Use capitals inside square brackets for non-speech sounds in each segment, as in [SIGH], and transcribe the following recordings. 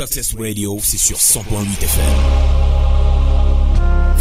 Success Radio, c'est sur 100.8 FM.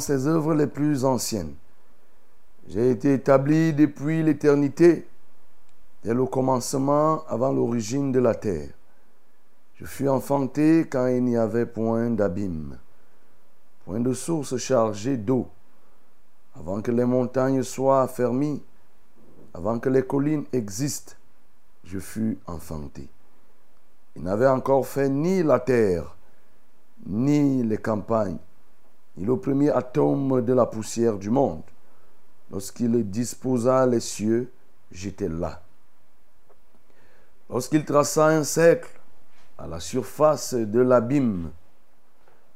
Ses œuvres les plus anciennes, j'ai été établi depuis l'éternité, dès le commencement, avant l'origine de la terre. Je fus enfanté quand il n'y avait point d'abîme, point de source chargée d'eau, avant que les montagnes soient affermies, avant que les collines existent, je fus enfanté. Il n'avait encore fait ni la terre, ni les campagnes, ni le premier atome de la poussière du monde. Lorsqu'il disposa les cieux, j'étais là. Lorsqu'il traça un cercle à la surface de l'abîme,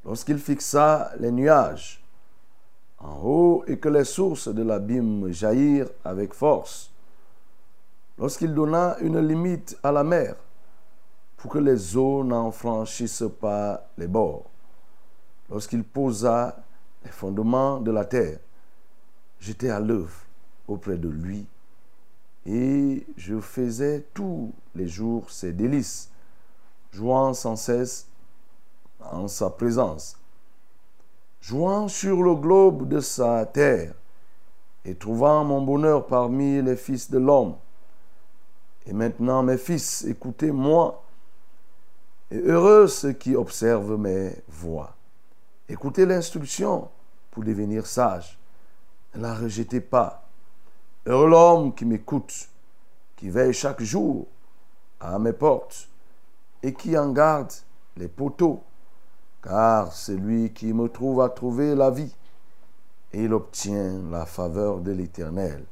lorsqu'il fixa les nuages en haut et que les sources de l'abîme jaillirent avec force, lorsqu'il donna une limite à la mer, pour que les eaux n'en franchissent pas les bords. Lorsqu'il posa les fondements de la terre, j'étais à l'œuvre auprès de lui et je faisais tous les jours ses délices, jouant sans cesse en sa présence, jouant sur le globe de sa terre et trouvant mon bonheur parmi les fils de l'homme. Et maintenant, mes fils, écoutez-moi et heureux ceux qui observent mes voix. Écoutez l'instruction pour devenir sage. Ne la rejetez pas. Heureux l'homme qui m'écoute, qui veille chaque jour à mes portes et qui en garde les poteaux, car celui qui me trouve a trouvé la vie et il obtient la faveur de l'Éternel.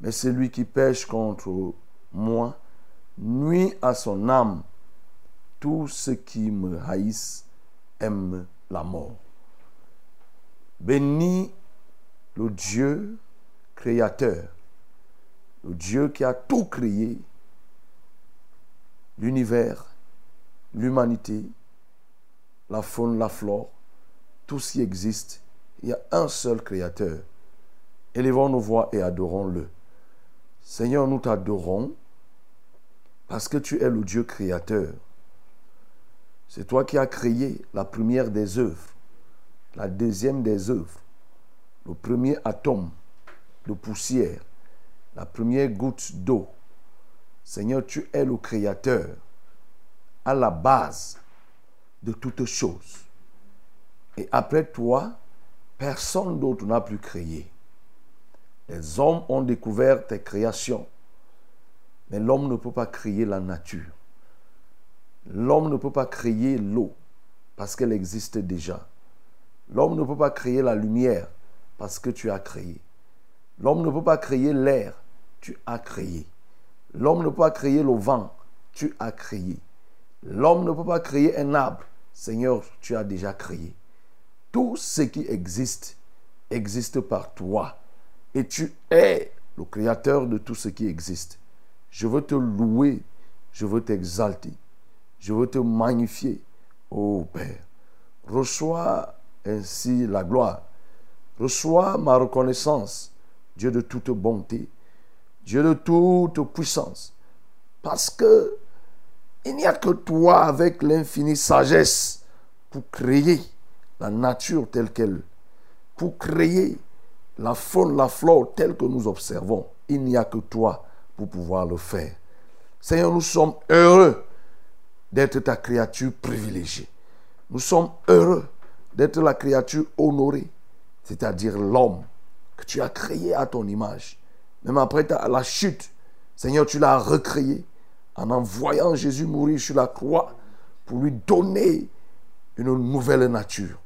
Mais celui qui pêche contre moi nuit à son âme tous ceux qui me haïssent aiment la mort. Bénis le Dieu créateur, le Dieu qui a tout créé, l'univers, l'humanité, la faune, la flore, tout ce qui existe. Il y a un seul créateur. Élevons nos voix et adorons-le. Seigneur, nous t'adorons parce que tu es le Dieu créateur. C'est toi qui as créé la première des œuvres, la deuxième des œuvres, le premier atome de poussière, la première goutte d'eau. Seigneur, tu es le créateur à la base de toutes choses. Et après toi, Personne d'autre n'a pu créer. Les hommes ont découvert tes créations. Mais l'homme ne peut pas créer la nature. L'homme ne peut pas créer l'eau parce qu'elle existe déjà. L'homme ne peut pas créer la lumière parce que tu as créé. L'homme ne peut pas créer l'air, tu as créé. L'homme ne peut pas créer le vent, tu as créé. L'homme ne peut pas créer un arbre, Seigneur, tu as déjà créé. Tout ce qui existe existe par toi. Et tu es le créateur de tout ce qui existe. Je veux te louer, je veux t'exalter, je veux te magnifier, ô Père. Reçois ainsi la gloire. Reçois ma reconnaissance, Dieu de toute bonté, Dieu de toute puissance. Parce que il n'y a que toi avec l'infinie sagesse pour créer la nature telle qu'elle, pour créer la faune, la flore telle que nous observons. Il n'y a que toi pour pouvoir le faire. Seigneur, nous sommes heureux d'être ta créature privilégiée. Nous sommes heureux d'être la créature honorée, c'est-à-dire l'homme que tu as créé à ton image. Même après la chute, Seigneur, tu l'as recréé en envoyant Jésus mourir sur la croix pour lui donner une nouvelle nature.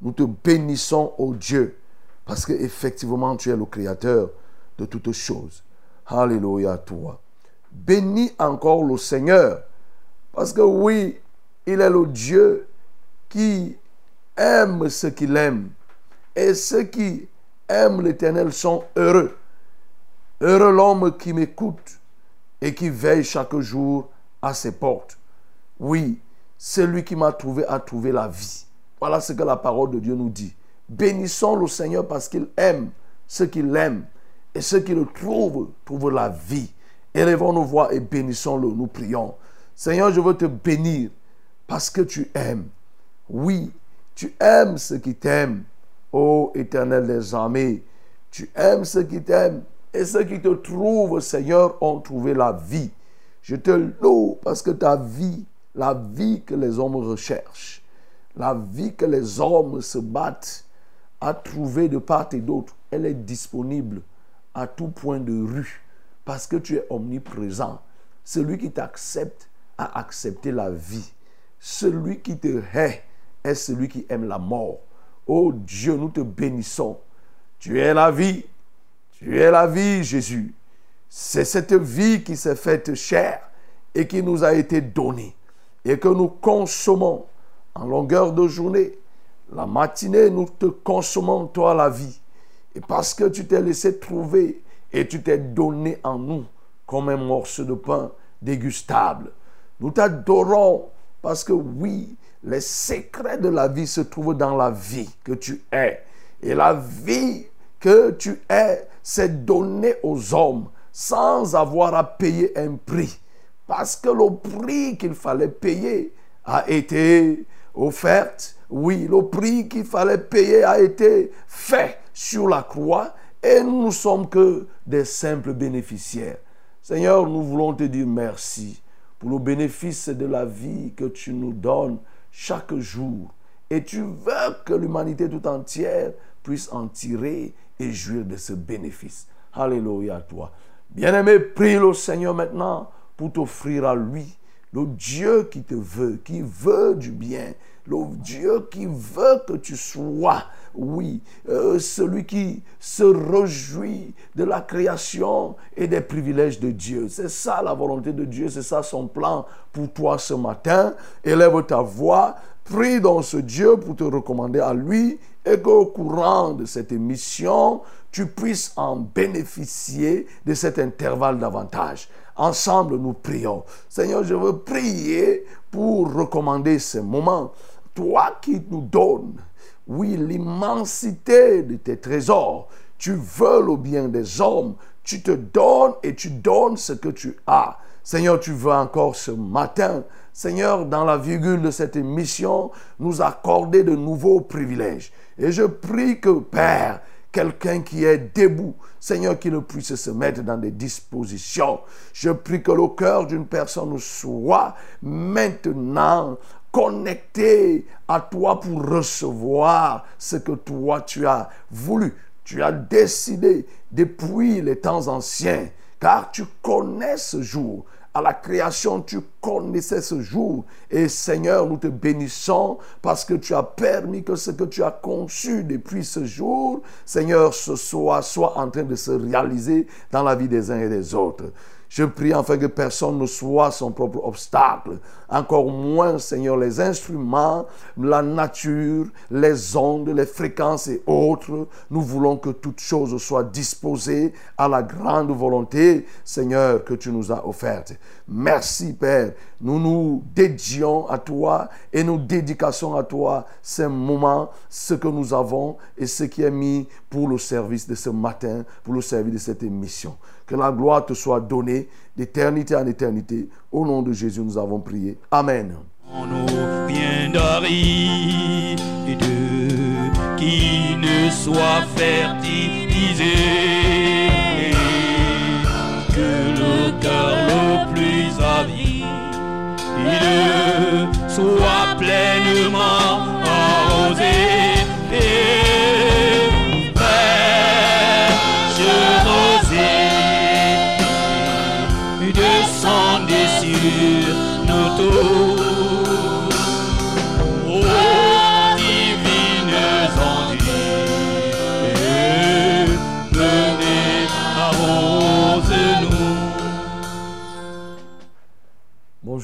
Nous te bénissons, ô Dieu, parce que effectivement tu es le créateur de toutes choses. Alléluia à toi. Bénis encore le Seigneur, parce que oui, il est le Dieu qui aime ce qu'il aime. Et ceux qui aiment l'Éternel sont heureux. Heureux l'homme qui m'écoute et qui veille chaque jour à ses portes. Oui, celui qui m'a trouvé a trouvé la vie. Voilà ce que la parole de Dieu nous dit. Bénissons le Seigneur parce qu'il aime ceux qui l'aiment et ceux qui le trouvent trouvent la vie. Élevons nos voix et bénissons-le, nous prions. Seigneur, je veux te bénir parce que tu aimes. Oui, tu aimes ceux qui t'aiment. Ô éternel des armées, tu aimes ceux qui t'aiment et ceux qui te trouvent, Seigneur, ont trouvé la vie. Je te loue parce que ta vie, la vie que les hommes recherchent, la vie que les hommes se battent à trouver de part et d'autre, elle est disponible à tout point de rue parce que tu es omniprésent. Celui qui t'accepte a accepté la vie. Celui qui te hait est celui qui aime la mort. Oh Dieu, nous te bénissons. Tu es la vie. Tu es la vie, Jésus. C'est cette vie qui s'est faite chair et qui nous a été donnée et que nous consommons en longueur de journée. La matinée, nous te consommons, toi, la vie. Et parce que tu t'es laissé trouver et tu t'es donné en nous comme un morceau de pain dégustable. Nous t'adorons parce que oui, les secrets de la vie se trouvent dans la vie que tu es. Et la vie que tu es, c'est donné aux hommes sans avoir à payer un prix. Parce que le prix qu'il fallait payer a été offert. Oui, le prix qu'il fallait payer a été fait sur la croix et nous ne sommes que des simples bénéficiaires. Seigneur, nous voulons te dire merci pour le bénéfice de la vie que tu nous donnes chaque jour. Et tu veux que l'humanité tout entière puisse en tirer et jouir de ce bénéfice. Alléluia à toi. Bien-aimé, prie le Seigneur maintenant pour t'offrir à lui le Dieu qui te veut, qui veut du bien, le Dieu qui veut que tu sois, oui, euh, celui qui se réjouit de la création et des privilèges de Dieu. C'est ça la volonté de Dieu, c'est ça son plan pour toi ce matin. Élève ta voix, prie dans ce Dieu pour te recommander à lui et qu'au courant de cette émission, tu puisses en bénéficier de cet intervalle davantage. Ensemble, nous prions. Seigneur, je veux prier pour recommander ce moment. Toi qui nous donnes, oui, l'immensité de tes trésors. Tu veux le bien des hommes. Tu te donnes et tu donnes ce que tu as. Seigneur, tu veux encore ce matin, Seigneur, dans la virgule de cette émission, nous accorder de nouveaux privilèges. Et je prie que, Père, quelqu'un qui est debout, Seigneur, qui ne puisse se mettre dans des dispositions. Je prie que le cœur d'une personne soit maintenant connecter à toi pour recevoir ce que toi tu as voulu. Tu as décidé depuis les temps anciens, car tu connais ce jour. À la création, tu connaissais ce jour. Et Seigneur, nous te bénissons parce que tu as permis que ce que tu as conçu depuis ce jour, Seigneur, ce soit, soit en train de se réaliser dans la vie des uns et des autres. Je prie afin que personne ne soit son propre obstacle. Encore moins, Seigneur, les instruments, la nature, les ondes, les fréquences et autres. Nous voulons que toutes choses soient disposées à la grande volonté, Seigneur, que tu nous as offerte. Merci, Père. Nous nous dédions à toi et nous dédications à toi ces moments, ce que nous avons et ce qui est mis pour le service de ce matin, pour le service de cette émission. Que la gloire te soit donnée d'éternité en éternité. Au nom de Jésus, nous avons prié. Amen. Qui ne soit fertilisé que le cœur le plus avide soit pleinement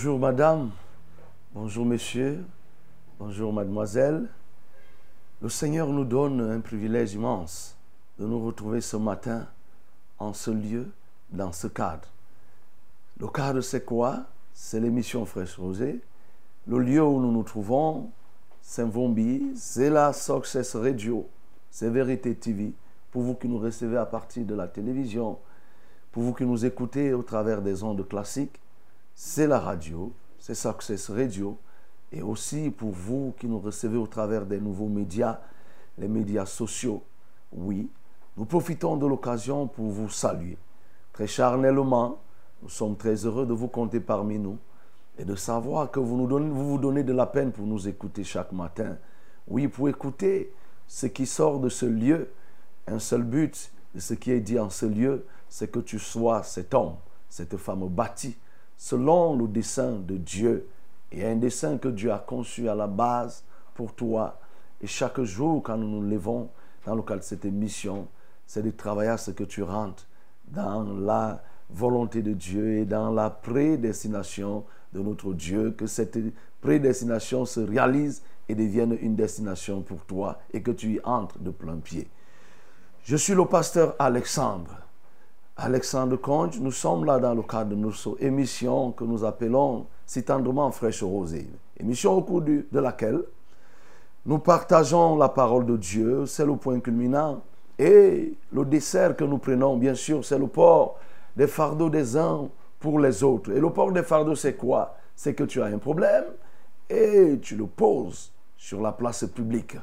Bonjour madame, bonjour messieurs, bonjour mademoiselle. Le Seigneur nous donne un privilège immense de nous retrouver ce matin en ce lieu, dans ce cadre. Le cadre, c'est quoi? C'est l'émission Fraîche Rosée. Le lieu où nous nous trouvons, c'est Vombi, c'est la Success Radio, c'est Vérité TV. Pour vous qui nous recevez à partir de la télévision, pour vous qui nous écoutez au travers des ondes classiques, c'est la radio, c'est Success Radio. Et aussi pour vous qui nous recevez au travers des nouveaux médias, les médias sociaux. Oui, nous profitons de l'occasion pour vous saluer. Très charnellement, nous sommes très heureux de vous compter parmi nous et de savoir que vous nous donnez, vous, vous donnez de la peine pour nous écouter chaque matin. Oui, pour écouter ce qui sort de ce lieu. Un seul but de ce qui est dit en ce lieu, c'est que tu sois cet homme, cette femme bâtie selon le dessein de Dieu. Et un dessein que Dieu a conçu à la base pour toi. Et chaque jour, quand nous nous levons dans le cadre de cette émission, c'est de travailler à ce que tu rentres dans la volonté de Dieu et dans la prédestination de notre Dieu, que cette prédestination se réalise et devienne une destination pour toi et que tu y entres de plein pied. Je suis le pasteur Alexandre. Alexandre Conge, nous sommes là dans le cadre de notre émission que nous appelons si tendrement Fraîche Rosée. Émission au cours de laquelle nous partageons la parole de Dieu, c'est le point culminant. Et le dessert que nous prenons, bien sûr, c'est le port des fardeaux des uns pour les autres. Et le port des fardeaux, c'est quoi? C'est que tu as un problème et tu le poses sur la place publique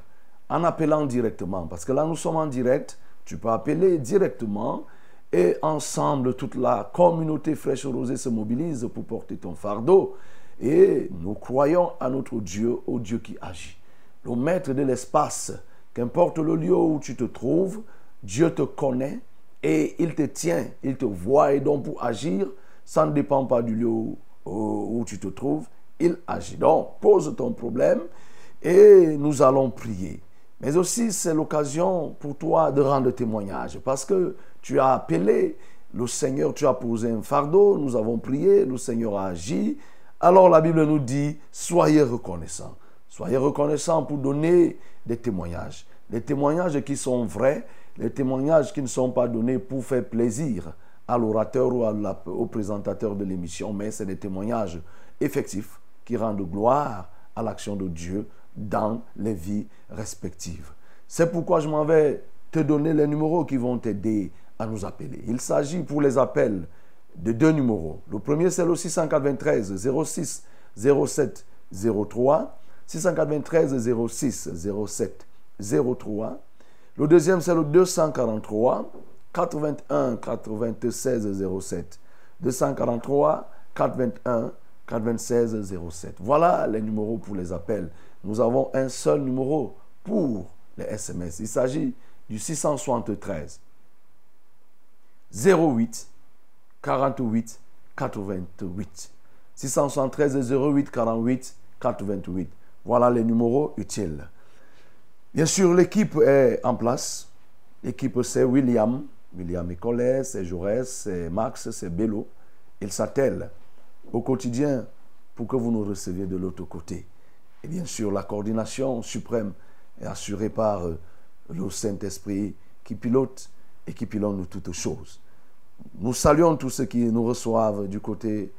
en appelant directement. Parce que là, nous sommes en direct. Tu peux appeler directement et ensemble, toute la communauté fraîche rosée se mobilise pour porter ton fardeau. Et nous croyons à notre Dieu, au Dieu qui agit. Le maître de l'espace, qu'importe le lieu où tu te trouves, Dieu te connaît et il te tient, il te voit. Et donc pour agir, ça ne dépend pas du lieu où, où tu te trouves, il agit. Donc pose ton problème et nous allons prier. Mais aussi, c'est l'occasion pour toi de rendre témoignage parce que tu as appelé le Seigneur, tu as posé un fardeau, nous avons prié, le Seigneur a agi. Alors la Bible nous dit, soyez reconnaissants. Soyez reconnaissants pour donner des témoignages. Des témoignages qui sont vrais, les témoignages qui ne sont pas donnés pour faire plaisir à l'orateur ou au présentateur de l'émission, mais c'est des témoignages effectifs qui rendent gloire à l'action de Dieu dans les vies respectives. C'est pourquoi je m'en vais te donner les numéros qui vont t'aider nous appeler. Il s'agit pour les appels de deux numéros. Le premier, c'est le 693 06 07 03. 693 06 07 03. Le deuxième, c'est le 243 81 96 07. 243 81 96 07. Voilà les numéros pour les appels. Nous avons un seul numéro pour les SMS. Il s'agit du 673 08 48 88. 673 08 48 88. Voilà les numéros utiles. Bien sûr, l'équipe est en place. L'équipe, c'est William. William est Collet, c'est Jaurès, c'est Max, c'est Bello. Ils s'attellent au quotidien pour que vous nous receviez de l'autre côté. Et bien sûr, la coordination suprême est assurée par le Saint-Esprit qui pilote et qui pilote toutes choses. Nous saluons tous ceux qui nous reçoivent du côté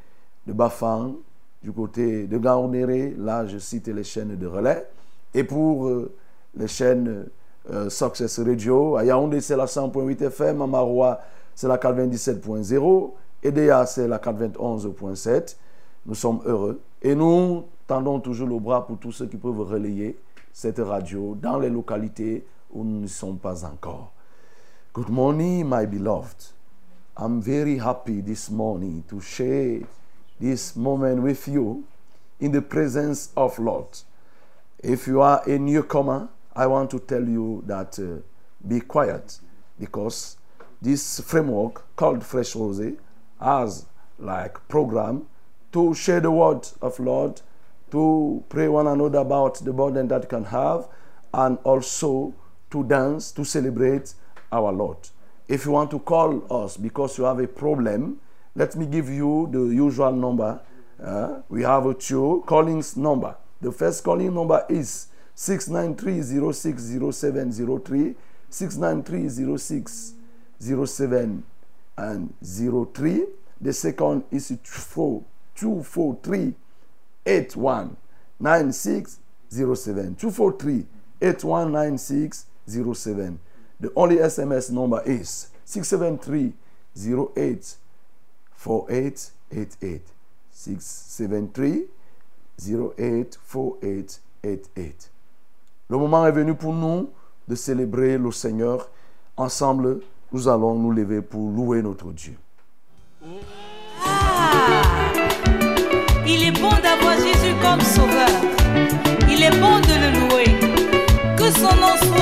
de Bafang, du côté de Gaonéré. Là, je cite les chaînes de relais. Et pour euh, les chaînes euh, Success Radio, à Yaoundé, c'est la 100.8 FM. À Maroua, c'est la 97.0. EDA, c'est la 91.7. Nous sommes heureux. Et nous tendons toujours le bras pour tous ceux qui peuvent relayer cette radio dans les localités où nous ne sommes pas encore. Good morning, my beloved. I'm very happy this morning to share this moment with you in the presence of Lord. If you are a newcomer, I want to tell you that uh, be quiet because this framework called Fresh Rose has like program to share the word of Lord, to pray one another about the burden that can have, and also to dance, to celebrate our Lord. If you want to call us because you have a problem, let me give you the usual number. Uh, we have a two callings number. The first calling number is 693-060703, 693-0607 and 03. The second is 243 819607. 243 819607. The only SMS number is 673 08 4888. 673 08 4888. Le moment est venu pour nous de célébrer le Seigneur. Ensemble, nous allons nous lever pour louer notre Dieu. Ah, il est bon d'avoir Jésus comme sauveur. Il est bon de le louer. Que son nom soit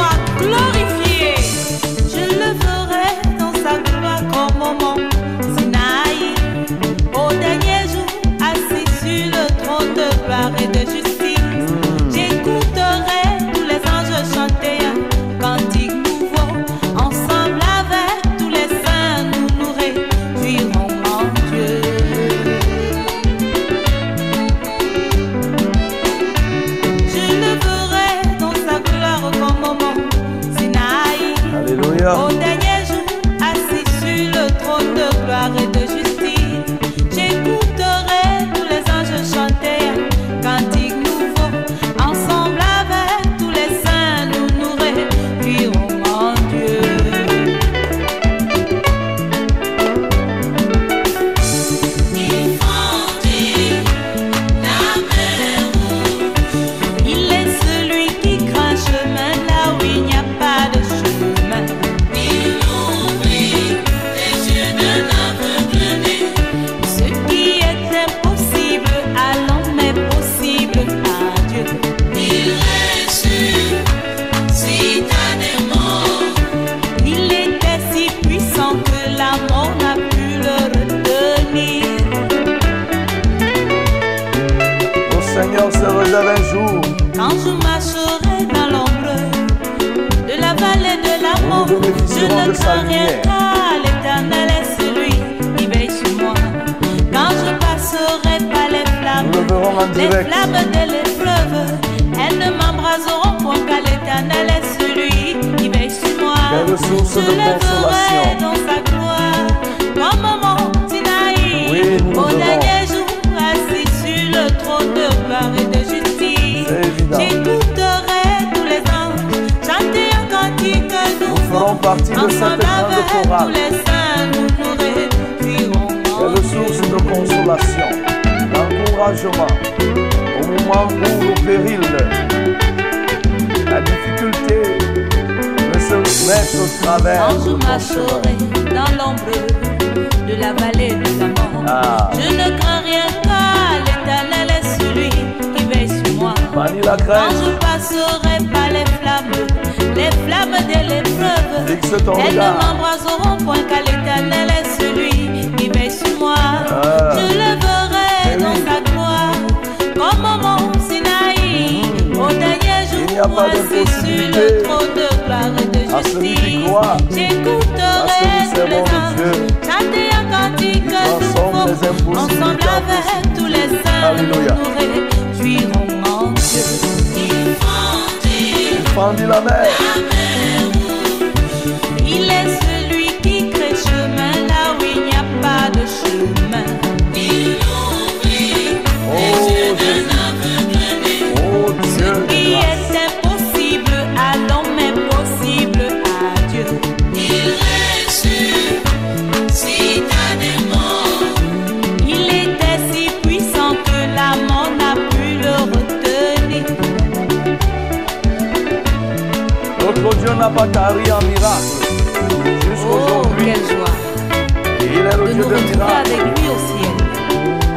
je bénéficierons ne de sa crains rien lumière. car l'éternel est celui qui veille sur moi. Quand je passerai par les flammes, Nous le verrons en les flammes de l'épreuve, elles ne m'embraseront point car l'éternel est celui qui veille sur moi. Je de le consolation. dans sa gloire, partie de cette grande chorale. en Quelle source de consolation, d'encouragement au moment où le péril, la difficulté de se mettre au travers Quand je marcherai dans l'ombre de la vallée de la mort, Ah. je ne crains rien car Manie la Quand crainte. je passerai par les flammes, les flammes de l'épreuve, elles ne m'embraseront point car l'éternel est celui qui veille sur moi. Ah. Je le verrai Eh dans oui. sa gloire, comme au mont Sinaï. Au dernier jour, assis sur le trône de gloire et de justice. J'écouterai tous les anges chanter un cantique nouveau. Ensemble en avec tous les saints, nous réjouirons en Dieu. Fendit la n'a pas tari en miracle. Oh, Jusqu'aujourd'hui. quelle joie Et il est le de Dieu nous de retrouver miracles. avec lui au ciel.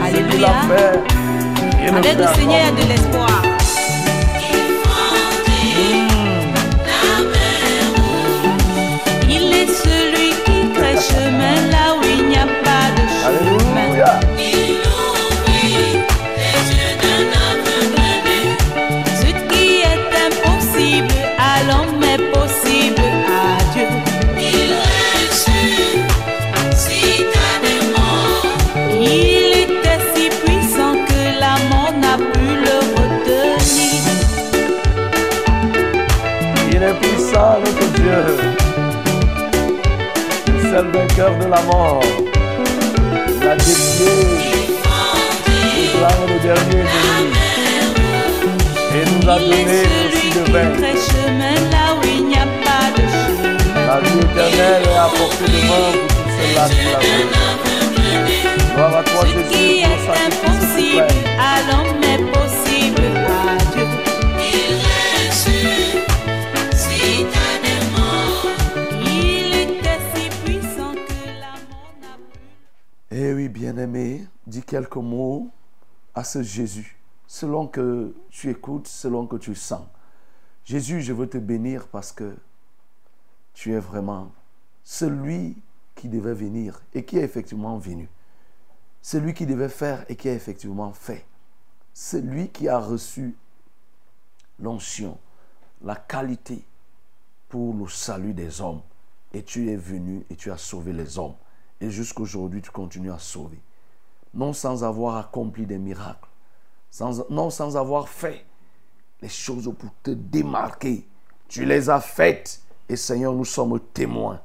Alléluia. Avec le Seigneur, il y a de l'espoir. Seul vainqueur de la mort. Il a défié le dernier ennemi. Et nous a donné aussi de qui vaincre. crée chemin là où il n'y a pas de chemin. La vie éternelle est à portée de main pour tous ceux-là qui la veulent. Gloire à toi, Ce Jésus, qui pour est le sacrifice impossible suprême. à l'homme est possible bien-aimé, dis quelques mots à ce Jésus, selon que tu écoutes, selon que tu sens. Jésus, je veux te bénir parce que tu es vraiment celui qui devait venir et qui est effectivement venu. Celui qui devait faire et qui a effectivement fait. Celui qui a reçu l'onction, la qualité pour le salut des hommes. Et tu es venu et tu as sauvé les hommes. Et jusqu'aujourd'hui, tu continues à sauver. Non sans avoir accompli des miracles. Non sans avoir fait les choses pour te démarquer. Tu les as faites. Et Seigneur, nous sommes témoins.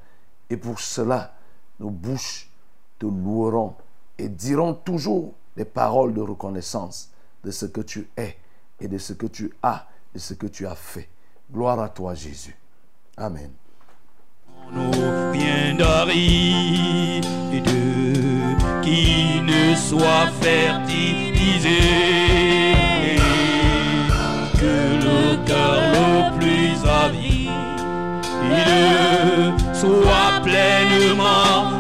Et pour cela, nos bouches te loueront et diront toujours des paroles de reconnaissance de ce que tu es et de ce que tu as et ce que tu as fait. Gloire à toi, Jésus. Amen. Nous rien d'aride qui ne soit fertilisé que le cœur le plus avide soit pleinement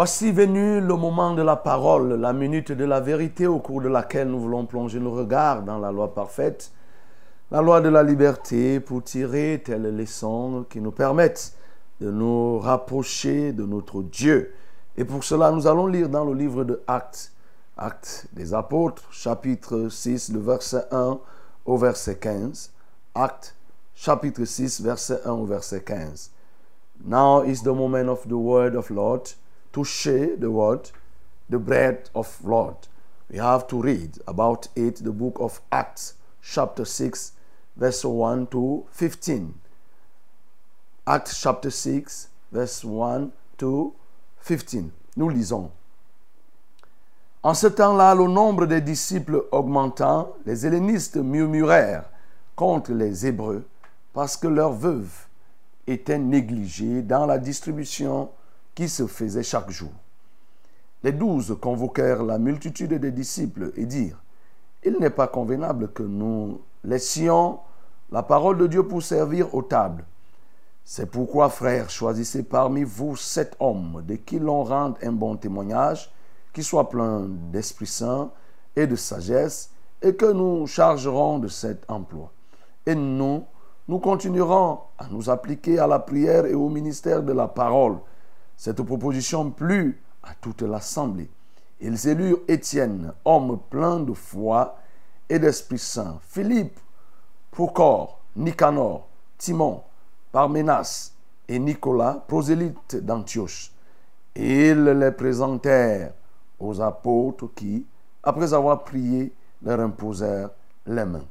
Voici venu le moment de la parole, la minute de la vérité au cours de laquelle nous voulons plonger nos regards dans la loi parfaite, la loi de la liberté pour tirer telles leçons qui nous permettent de nous rapprocher de notre Dieu. Et pour cela, nous allons lire dans le livre de Actes, Actes des Apôtres, chapitre 6, le verset 1 au verset 15. Actes, chapitre 6, verset 1 au verset 15. Now is the moment of the word of Lord to share the word, the bread of Lord. We have to read about it, the book of Acts, chapter 6, verse 1 to 15. Acts chapter 6, verse 1 to 15. Nous lisons. En ce temps-là, le nombre des disciples augmentant, les hellénistes murmurèrent contre les Hébreux parce que leurs veuves était négligé dans la distribution qui se faisait chaque jour. Les douze convoquèrent la multitude des disciples et dirent, Il n'est pas convenable que nous laissions la parole de Dieu pour servir aux tables. C'est pourquoi, frères, choisissez parmi vous sept hommes de qui l'on rende un bon témoignage, qui soit plein d'Esprit Saint et de sagesse, et que nous chargerons de cet emploi. Et nous, nous continuerons à nous appliquer à la prière et au ministère de la parole. Cette proposition plut à toute l'assemblée. Ils élurent Étienne, homme plein de foi et d'Esprit Saint, Philippe, Procor, Nicanor, Timon, Parménas et Nicolas, prosélytes d'Antioche. Ils les présentèrent aux apôtres qui, après avoir prié, leur imposèrent les mains.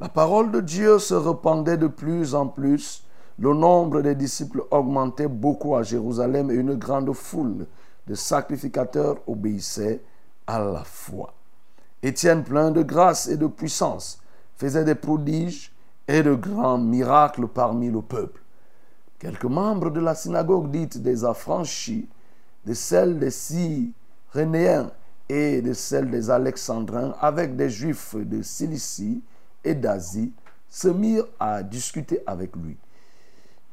La parole de Dieu se répandait de plus en plus. Le nombre des disciples augmentait beaucoup à Jérusalem et une grande foule de sacrificateurs obéissait à la foi. Étienne, plein de grâce et de puissance, faisait des prodiges et de grands miracles parmi le peuple. Quelques membres de la synagogue dite des affranchis, de celle des Cyrénéens et de celle des Alexandrins, avec des Juifs de Cilicie et d'Asie, se mirent à discuter avec lui.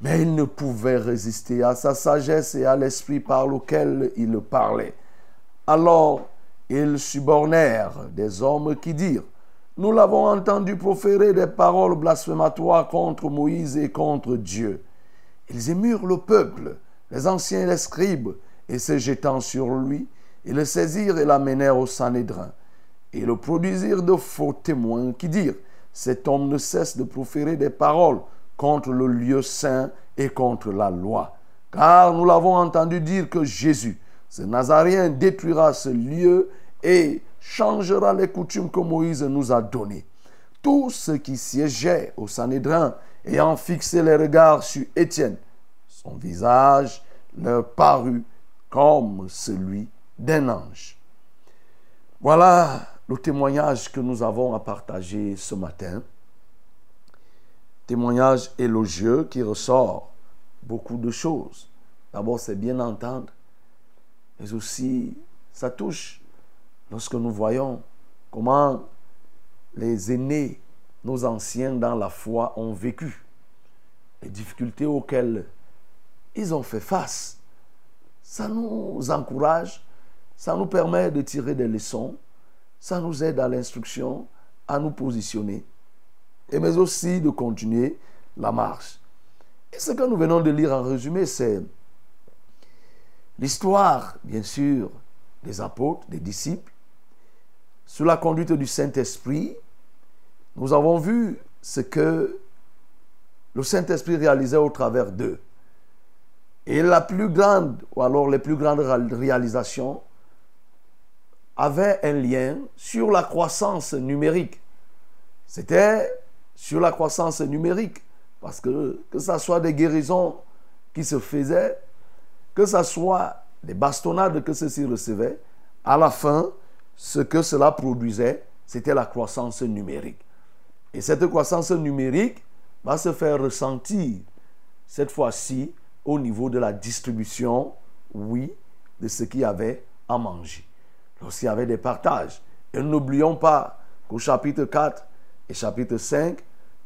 Mais ils ne pouvaient résister à sa sagesse et à l'esprit par lequel il parlait. Alors ils subornèrent des hommes qui dirent, Nous l'avons entendu proférer des paroles blasphématoires contre Moïse et contre Dieu. Ils émurent le peuple, les anciens et les scribes, et se jetant sur lui, ils le saisirent et l'amenèrent au Sanhédrin. Et le produisirent de faux témoins qui dirent, Cet homme ne cesse de proférer des paroles contre le lieu saint et contre la loi. Car nous l'avons entendu dire que Jésus, ce Nazaréen, détruira ce lieu et changera les coutumes que Moïse nous a données. Tous ceux qui siégeaient au Sanhédrin, ayant fixé les regards sur Étienne, son visage leur parut comme celui d'un ange. Voilà le témoignage que nous avons à partager ce matin. Témoignage élogieux qui ressort beaucoup de choses. D'abord, c'est bien entendre, mais aussi ça touche lorsque nous voyons comment les aînés, nos anciens dans la foi ont vécu, les difficultés auxquelles ils ont fait face. Ça nous encourage, ça nous permet de tirer des leçons, ça nous aide à l'instruction, à nous positionner, et mais aussi de continuer la marche. Et ce que nous venons de lire en résumé, c'est l'histoire, bien sûr, des apôtres, des disciples, sous la conduite du Saint-Esprit. Nous avons vu ce que le Saint-Esprit réalisait au travers d'eux. Et la plus grande, ou alors les plus grandes réalisations, avaient un lien sur la croissance numérique. C'était sur la croissance numérique. Parce que que ce soit des guérisons qui se faisaient, que ce soit des bastonnades que ceux-ci recevaient, à la fin, ce que cela produisait, c'était la croissance numérique. Et cette croissance numérique va se faire ressentir, cette fois-ci, au niveau de la distribution, oui, de ce qu'il y avait à manger. Lorsqu'il y avait des partages. Et n'oublions pas qu'au chapitre 4 et chapitre 5,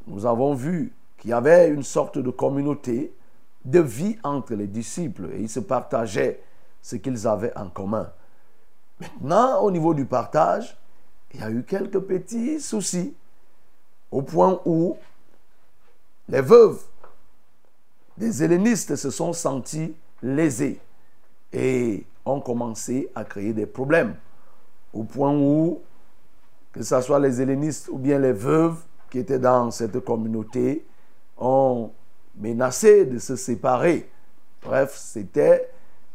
nous avons vu qu'il y avait une sorte de communauté de vie entre les disciples et ils se partageaient ce qu'ils avaient en commun. Maintenant, au niveau du partage, il y a eu quelques petits soucis au point où les veuves des hellénistes se sont sentis lésés et ont commencé à créer des problèmes au point où, que ce soit les hellénistes ou bien les veuves qui étaient dans cette communauté, ont menacé de se séparer. Bref, c'était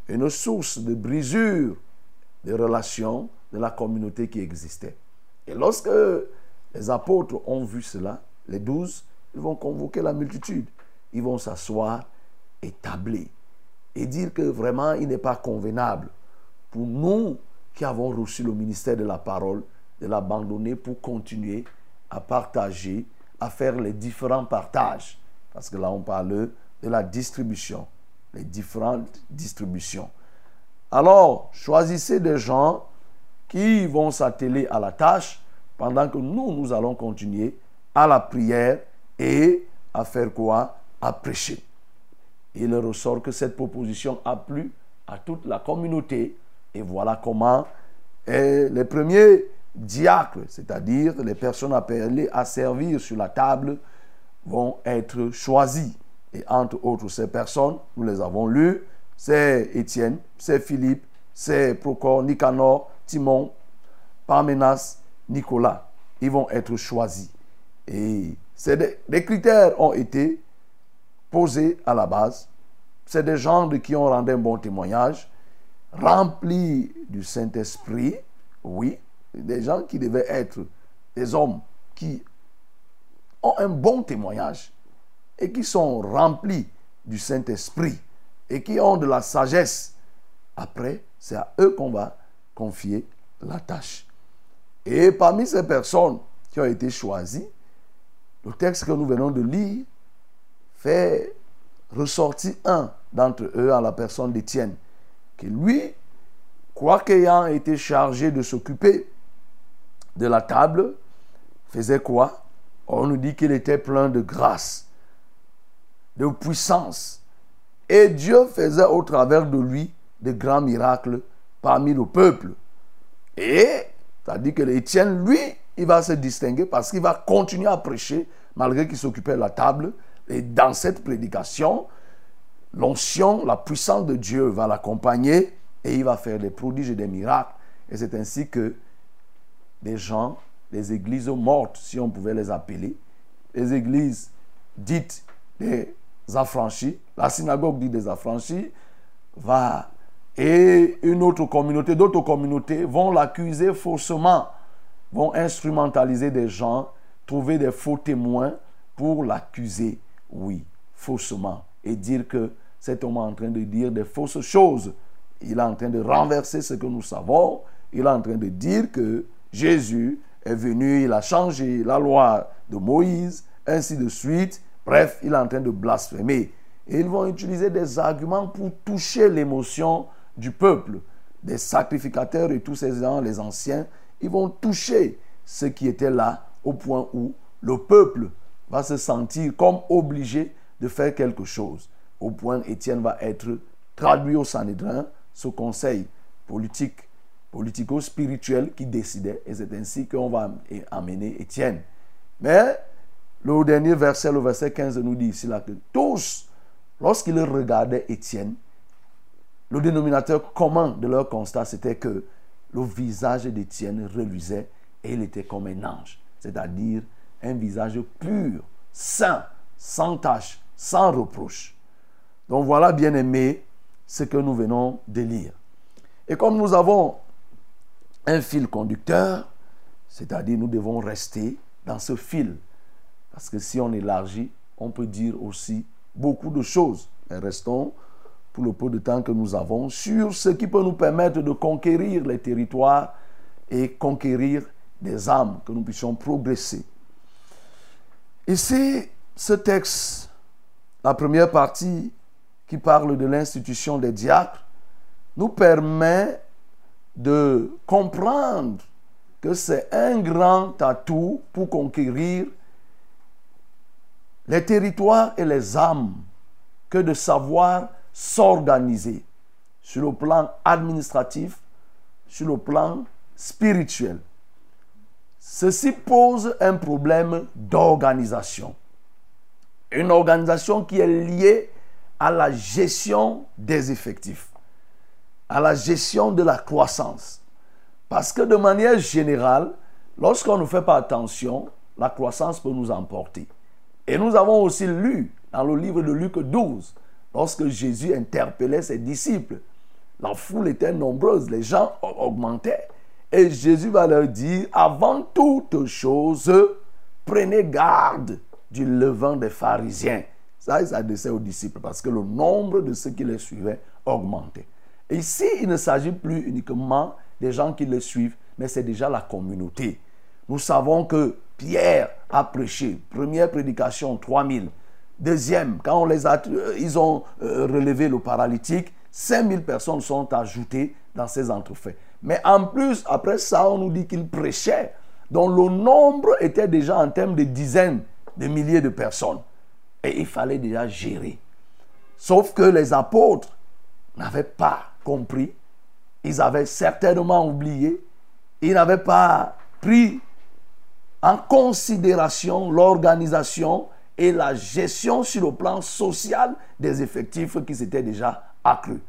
une source de brisure des relations de la communauté qui existait. Et lorsque les apôtres ont vu cela, les douze, ils vont convoquer la multitude. Ils vont s'asseoir et tabler et dire que vraiment il n'est pas convenable pour nous qui avons reçu le ministère de la parole de l'abandonner pour continuer à partager, à faire les différents partages. Parce que là, on parle de la distribution, les différentes distributions. Alors, choisissez des gens qui vont s'atteler à la tâche pendant que nous, nous allons continuer à la prière et à faire quoi? À prêcher. Il ressort que cette proposition a plu à toute la communauté et voilà comment les premiers diacres, c'est-à-dire les personnes appelées à servir sur la table, vont être choisis. Et entre autres, ces personnes, nous les avons lues, c'est Étienne, c'est Philippe, c'est Procor, Nicanor, Timon, Parmenas, Nicolas. Ils vont être choisis. Et des, critères ont été posés à la base. C'est des gens qui ont rendu un bon témoignage, remplis du Saint-Esprit, oui, des gens qui devaient être des hommes qui ont un bon témoignage et qui sont remplis du Saint-Esprit et qui ont de la sagesse. Après, c'est à eux qu'on va confier la tâche. Et parmi ces personnes qui ont été choisies, le texte que nous venons de lire fait ressortir un d'entre eux à la personne d'Étienne, qui lui, quoiqu'ayant été chargé de s'occuper de la table, faisait quoi? On nous dit qu'il était plein de grâce, de puissance. Et Dieu faisait au travers de lui de grands miracles parmi le peuple. Et dit que Étienne, lui, il va se distinguer parce qu'il va continuer à prêcher malgré qu'il s'occupait de la table. Et dans cette prédication, l'onction, la puissance de Dieu va l'accompagner et il va faire des prodiges et des miracles. Et c'est ainsi que des gens, des églises mortes, si on pouvait les appeler, les églises dites des affranchis, la synagogue dite des affranchis, va. Et une autre communauté, d'autres communautés vont l'accuser faussement, vont instrumentaliser des gens, trouver des faux témoins pour l'accuser, oui, faussement, et dire que cet homme est en train de dire des fausses choses. Il est en train de renverser ce que nous savons. Il est en train de dire que Jésus est venu, il a changé la loi de Moïse, ainsi de suite. Bref, il est en train de blasphémer. Et ils vont utiliser des arguments pour toucher l'émotion du peuple, des sacrificateurs et tous ces gens, les anciens. Ils vont toucher ceux qui étaient là au point où le peuple va se sentir comme obligé de faire quelque chose. Au point Étienne va être traduit au Sanhédrin, ce conseil politique politico-spirituel qui décidait. Et c'est ainsi qu'on va amener Étienne. Mais le dernier verset, le verset 15, nous dit ici là que tous, lorsqu'ils regardaient Étienne, le dénominateur commun de leur constat, c'était que le visage d'Étienne reluisait et il était comme un ange, c'est-à-dire un visage pur, saint, sans tache, sans reproche. Donc voilà, bien aimé, ce que nous venons de lire. Et comme nous avons un fil conducteur, c'est-à-dire nous devons rester dans ce fil. Parce que si on élargit, on peut dire aussi beaucoup de choses. Mais restons, pour le peu de temps que nous avons, sur ce qui peut nous permettre de conquérir les territoires et conquérir des âmes, que nous puissions progresser. Ici, ce texte, la première partie qui parle de l'institution des diacres, nous permet de comprendre que c'est un grand atout pour conquérir les territoires et les âmes que de savoir s'organiser sur le plan administratif, sur le plan spirituel. Ceci pose un problème d'organisation. Une organisation qui est liée à la gestion des effectifs à la gestion de la croissance. Parce que de manière générale, lorsqu'on ne fait pas attention, la croissance peut nous emporter. Et nous avons aussi lu dans le livre de Luc 12, lorsque Jésus interpellait ses disciples, la foule était nombreuse, les gens augmentaient. Et Jésus va leur dire, avant toute chose, prenez garde du levain des pharisiens. Ça, il s'adressait aux disciples parce que le nombre de ceux qui les suivaient augmentait. Ici, il ne s'agit plus uniquement des gens qui le suivent, mais c'est déjà la communauté. Nous savons que Pierre a prêché, première prédication, 3000. Deuxième, quand on les a, euh, ils ont euh, relevé le paralytique, 5000 personnes sont ajoutées dans ces entrefaits. Mais en plus, après ça, on nous dit qu'ils prêchaient, dont le nombre était déjà en termes de dizaines de milliers de personnes. Et il fallait déjà gérer. Sauf que les apôtres n'avaient pas compris. Ils avaient certainement oublié. Ils n'avaient pas pris en considération l'organisation et la gestion sur le plan social des effectifs qui s'étaient déjà accrus.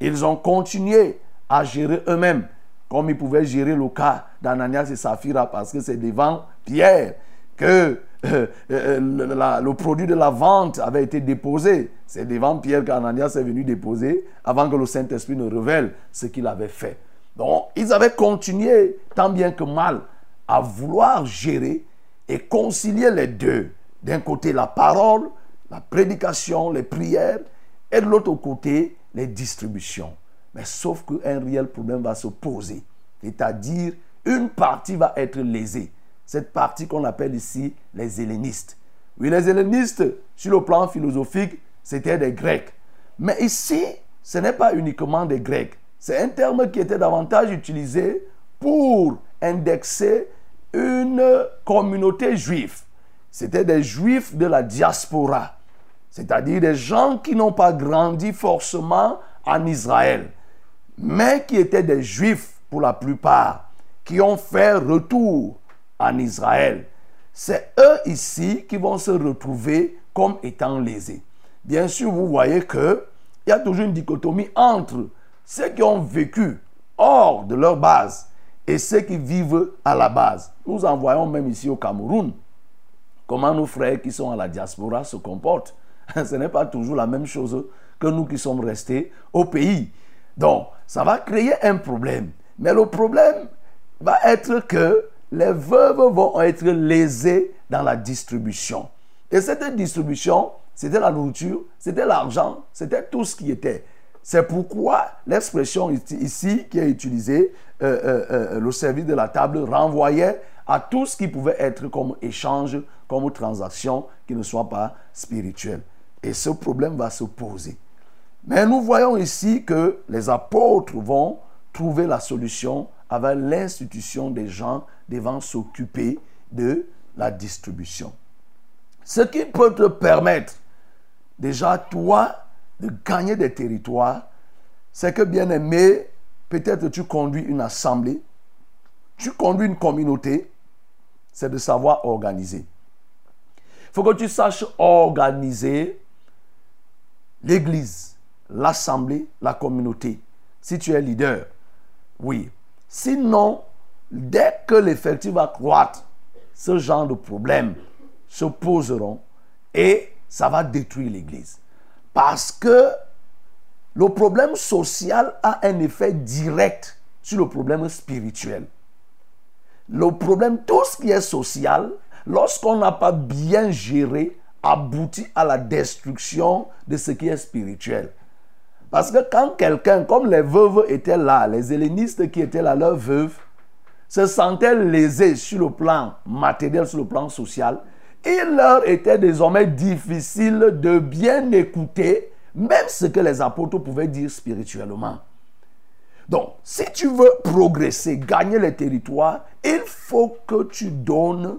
Ils ont continué à gérer eux-mêmes, comme ils pouvaient gérer le cas d'Ananias et Saphira, parce que c'est devant Pierre que euh, euh, le, produit de la vente avait été déposé. C'est devant Pierre qu'Ananias est venu déposer avant que le Saint-Esprit ne révèle ce qu'il avait fait. Donc, ils avaient continué, tant bien que mal, à vouloir gérer et concilier les deux. D'un côté, la parole, la prédication, les prières, et de l'autre côté, les distributions. Mais sauf qu'un réel problème va se poser. C'est-à-dire, une partie va être lésée. Cette partie qu'on appelle ici les hellénistes. Oui, les hellénistes, sur le plan philosophique, c'était des Grecs. Mais ici, ce n'est pas uniquement des Grecs. C'est un terme qui était davantage utilisé pour indexer une communauté juive. C'était des juifs de la diaspora, c'est-à-dire des gens qui n'ont pas grandi forcément en Israël, mais qui étaient des juifs pour la plupart, qui ont fait retour en Israël. C'est eux ici qui vont se retrouver comme étant lésés. Bien sûr, vous voyez que il y a toujours une dichotomie entre ceux qui ont vécu hors de leur base et ceux qui vivent à la base. Nous en voyons même ici au Cameroun comment nos frères qui sont à la diaspora se comportent. [LAUGHS] Ce n'est pas toujours la même chose que nous qui sommes restés au pays. Donc, ça va créer un problème. Mais le problème va être que les veuves vont être lésées dans la distribution. Et cette distribution, c'était la nourriture, c'était l'argent, c'était tout ce qui était. C'est pourquoi l'expression ici qui est utilisée, euh, euh, euh, le service de la table, renvoyait à tout ce qui pouvait être comme échange, comme transaction, qui ne soit pas spirituel. Et ce problème va se poser. Mais nous voyons ici que les apôtres vont trouver la solution avec l'institution des gens devant s'occuper de la distribution. Ce qui peut te permettre, déjà toi, de gagner des territoires, c'est que, bien aimé, peut-être tu conduis une assemblée, tu conduis une communauté, c'est de savoir organiser. Il faut que tu saches organiser l'église, l'assemblée, la communauté. Si tu es leader, oui. Sinon, dès que l'effectif va croître, ce genre de problèmes se poseront et ça va détruire l'église. Parce que le problème social a un effet direct sur le problème spirituel. Le problème, tout ce qui est social, lorsqu'on n'a pas bien géré, aboutit à la destruction de ce qui est spirituel. Parce que quand quelqu'un, comme les veuves étaient là, les hellénistes qui étaient là, leurs veuves, se sentaient lésés sur le plan matériel, sur le plan social, il leur était désormais difficile de bien écouter même ce que les apôtres pouvaient dire spirituellement. Donc, si tu veux progresser, gagner les territoires, il faut que tu donnes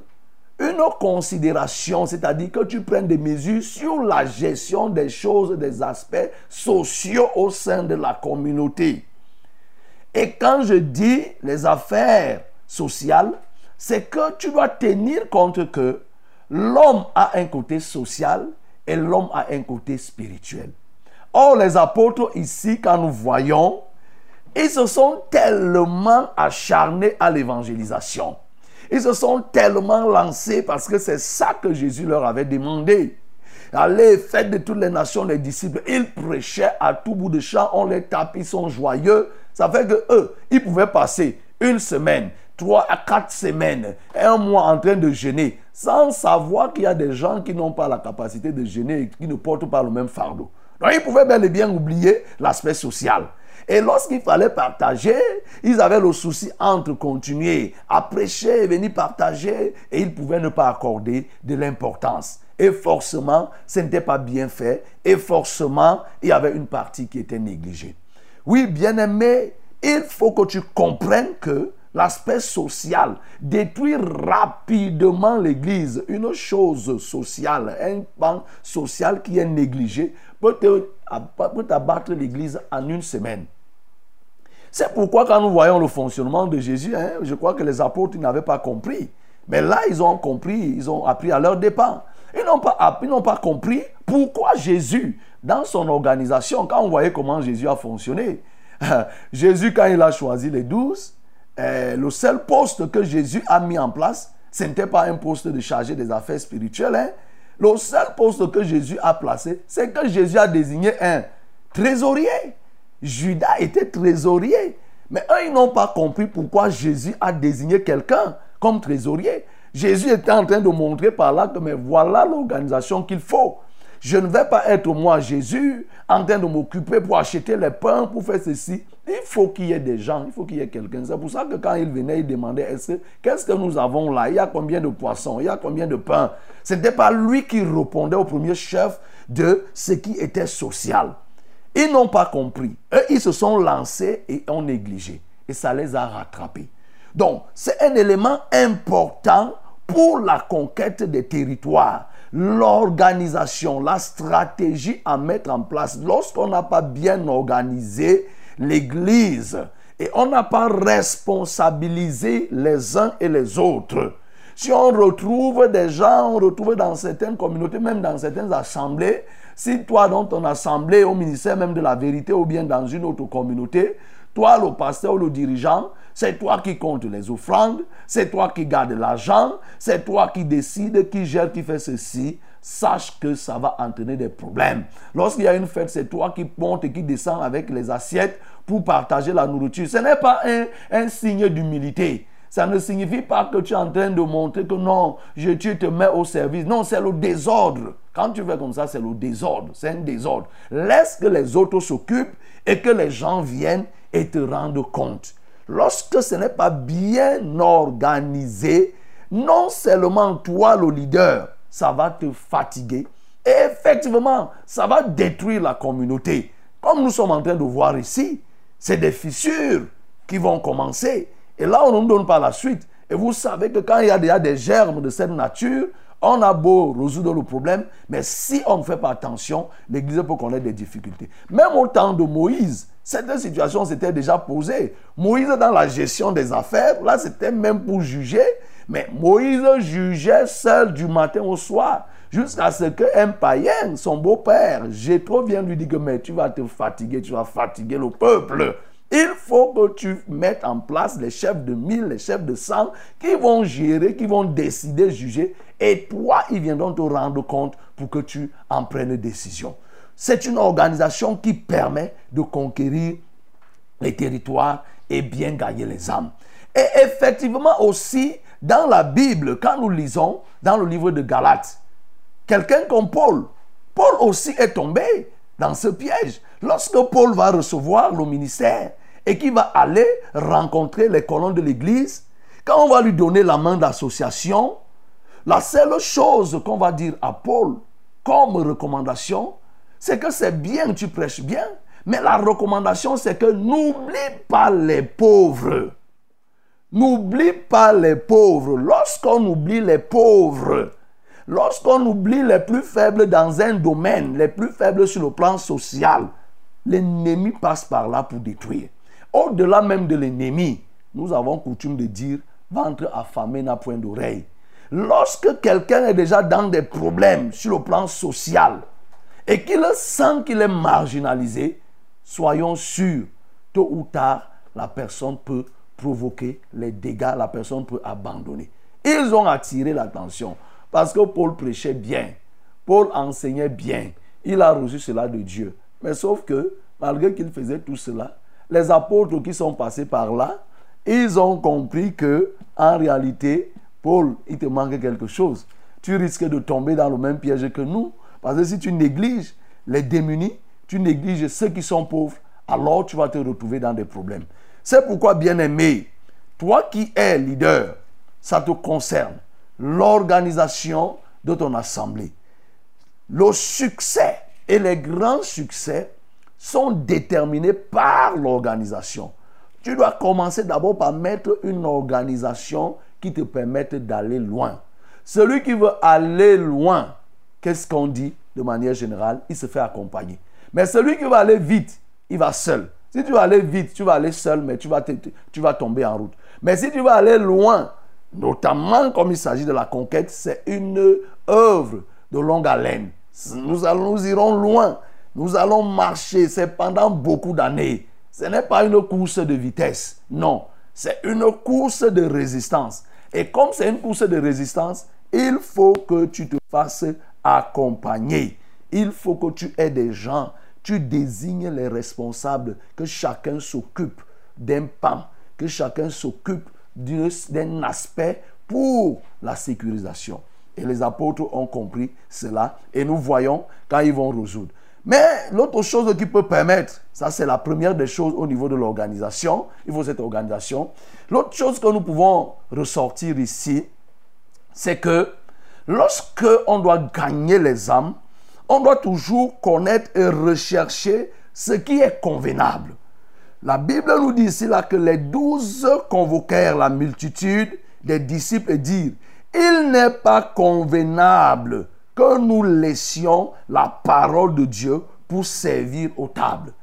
une considération, c'est-à-dire que tu prennes des mesures sur la gestion des choses, des aspects sociaux au sein de la communauté. Et quand je dis les affaires sociales, c'est que tu dois tenir compte que l'homme a un côté social et l'homme a un côté spirituel. Or, les apôtres ici, quand nous voyons, ils se sont tellement acharnés à l'évangélisation. Ils se sont tellement lancés parce que c'est ça que Jésus leur avait demandé. Allez, faites de toutes les nations les disciples. Ils prêchaient à tout bout de champ, on les tape, ils sont joyeux. Ça fait que eux, ils pouvaient passer une semaine, trois à quatre semaines, un mois en train de jeûner, sans savoir qu'il y a des gens qui n'ont pas la capacité de jeûner et qui ne portent pas le même fardeau. Donc ils pouvaient bel et bien oublier l'aspect social. Et lorsqu'il fallait partager, ils avaient le souci entre continuer à prêcher et venir partager et ils pouvaient ne pas accorder de l'importance. et forcément, ce n'était pas bien fait, et forcément, il y avait une partie qui était négligée. Oui, bien-aimé, il faut que tu comprennes que l'aspect social, détruire rapidement l'Église, une chose sociale, un pan social qui est négligé, peut t'abattre l'Église en une semaine. C'est pourquoi quand nous voyons le fonctionnement de Jésus, hein, je crois que les apôtres n'avaient pas compris. Mais là, ils ont compris, ils ont appris à leur dépens. Ils n'ont pas, pas compris pourquoi Jésus, dans son organisation, quand on voyait comment Jésus a fonctionné, [LAUGHS] Jésus, quand il a choisi les douze, euh, le seul poste que Jésus a mis en place, ce n'était pas un poste de chargé des affaires spirituelles. hein. Le seul poste que Jésus a placé, c'est que Jésus a désigné un trésorier. Judas était trésorier. Mais eux, ils n'ont pas compris pourquoi Jésus a désigné quelqu'un comme trésorier. Jésus était en train de montrer par là que mais voilà l'organisation qu'il faut. Je ne vais pas être moi, Jésus, en train de m'occuper pour acheter les pains, pour faire ceci. Il faut qu'il y ait des gens, il faut qu'il y ait quelqu'un. C'est pour ça que quand il venait, il demandait est-ce que- qu'est-ce que nous avons là? Il y a combien de poissons? Il y a combien de pains? Ce n'était pas lui qui répondait au premier chef de ce qui était social. Ils n'ont pas compris. Eux, ils se sont lancés et ont négligé. Et ça les a rattrapés. Donc, c'est un élément important pour la conquête des territoires. L'organisation, la stratégie à mettre en place. Lorsqu'on n'a pas bien organisé l'Église et on n'a pas responsabilisé les uns et les autres, si on retrouve des gens, on retrouve dans certaines communautés, même dans certaines assemblées, si toi dans ton assemblée, au ministère même de la vérité ou bien dans une autre communauté, toi le pasteur ou le dirigeant, c'est toi qui compte les offrandes, c'est toi qui garde l'argent, c'est toi qui décide, qui gère, qui fait ceci, sache que ça va entraîner des problèmes. Lorsqu'il y a une fête, c'est toi qui monte et qui descend avec les assiettes pour partager la nourriture. Ce n'est pas un, un signe d'humilité. Ça ne signifie pas que tu es en train de montrer que non, je, tu te mets au service. Non, c'est le désordre. Quand tu fais comme ça, c'est le désordre. C'est un désordre. Laisse que les autres s'occupent et que les gens viennent et te rendent compte. Lorsque ce n'est pas bien organisé, non seulement toi, le leader, ça va te fatiguer. Et effectivement, ça va détruire la communauté. Comme nous sommes en train de voir ici, c'est des fissures qui vont commencer. Et là, on ne nous donne pas la suite. Et vous savez que quand il y a déjà des germes de cette nature, on a beau résoudre le problème, mais si on ne fait pas attention, l'Église peut connaître des difficultés. Même au temps de Moïse, cette situation s'était déjà posée. Moïse, dans la gestion des affaires, là, c'était même pour juger, mais Moïse jugeait seul du matin au soir, jusqu'à ce qu'un païen, son beau-père, Jétro, vienne lui dire que mais tu vas te fatiguer, tu vas fatiguer le peuple. Il faut que tu mettes en place les chefs de mille, les chefs de cent, qui vont gérer, qui vont décider, juger. Et toi, ils viendront te rendre compte pour que tu en prennes décision. C'est une organisation qui permet de conquérir les territoires et bien gagner les âmes. Et effectivement aussi, dans la Bible, quand nous lisons dans le livre de Galates, quelqu'un comme Paul, Paul aussi est tombé dans ce piège. Lorsque Paul va recevoir le ministère et qu'il va aller rencontrer les colons de l'Église, quand on va lui donner la main d'association, la seule chose qu'on va dire à Paul comme recommandation, c'est que c'est bien, tu prêches bien, mais la recommandation, c'est que n'oublie pas les pauvres. N'oublie pas les pauvres. Lorsqu'on oublie les pauvres, lorsqu'on oublie les plus faibles dans un domaine, les plus faibles sur le plan social, l'ennemi passe par là pour détruire. Au-delà même de l'ennemi, nous avons coutume de dire ventre affamé n'a point d'oreille. Lorsque quelqu'un est déjà dans des problèmes sur le plan social et qu'il sent qu'il est marginalisé, soyons sûrs, tôt ou tard, la personne peut provoquer les dégâts, la personne peut abandonner. Ils ont attiré l'attention parce que Paul prêchait bien, Paul enseignait bien, il a reçu cela de Dieu. Mais sauf que, malgré qu'il faisait tout cela, les apôtres qui sont passés par là, ils ont compris que, en réalité, Paul, il te manque quelque chose. Tu risques de tomber dans le même piège que nous. Parce que si tu négliges les démunis, tu négliges ceux qui sont pauvres, alors tu vas te retrouver dans des problèmes. C'est pourquoi, bien-aimé, toi qui es leader, ça te concerne. L'organisation de ton assemblée. le succès et les grands succès sont déterminés par l'organisation. Tu dois commencer d'abord par mettre une organisation qui te permette d'aller loin. Celui qui veut aller loin, qu'est-ce qu'on dit de manière générale? Il se fait accompagner. Mais celui qui va aller vite, il va seul. Si tu vas aller vite, tu vas aller seul, mais tu vas, tu vas tomber en route. Mais si tu vas aller loin, notamment comme il s'agit de la conquête, c'est une œuvre de longue haleine. Nous, allons, nous irons loin. Nous allons marcher. C'est pendant beaucoup d'années. Ce n'est pas une course de vitesse. Non. C'est une course de résistance. Et comme c'est une course de résistance, il faut que tu te fasses accompagner. Il faut que tu aies des gens. Tu désignes les responsables, que chacun s'occupe d'un pan, que chacun s'occupe d'un aspect pour la sécurisation. Et les apôtres ont compris cela et nous voyons quand ils vont résoudre. Mais l'autre chose qui peut permettre, ça c'est la première des choses au niveau de l'organisation, il faut cette organisation. L'autre chose que nous pouvons ressortir ici, c'est que lorsque on doit gagner les âmes, on doit toujours connaître et rechercher ce qui est convenable. La Bible nous dit ici là que les douze convoquèrent la multitude des disciples et dirent, il n'est pas convenable que nous laissions la parole de Dieu pour servir aux tables.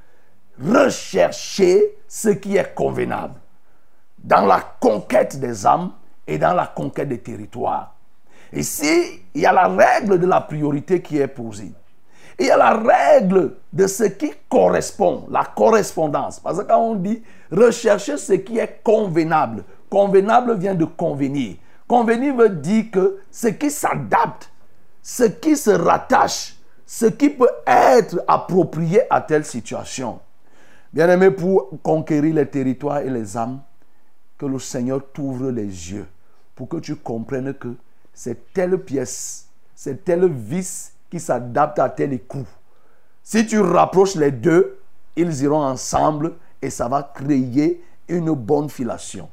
Recherchez ce qui est convenable dans la conquête des âmes et dans la conquête des territoires. Ici, il y a la règle de la priorité qui est posée. Il y a la règle de ce qui correspond, la correspondance. Parce que quand on dit rechercher ce qui est convenable, convenable vient de convenir. Convenir veut dire que ce qui s'adapte, ce qui se rattache, ce qui peut être approprié à telle situation. Bien aimé, pour conquérir les territoires et les âmes, que le Seigneur t'ouvre les yeux pour que tu comprennes que c'est telle pièce, c'est tel vis qui s'adapte à tel écrou. Si tu rapproches les deux, ils iront ensemble et ça va créer une bonne filation.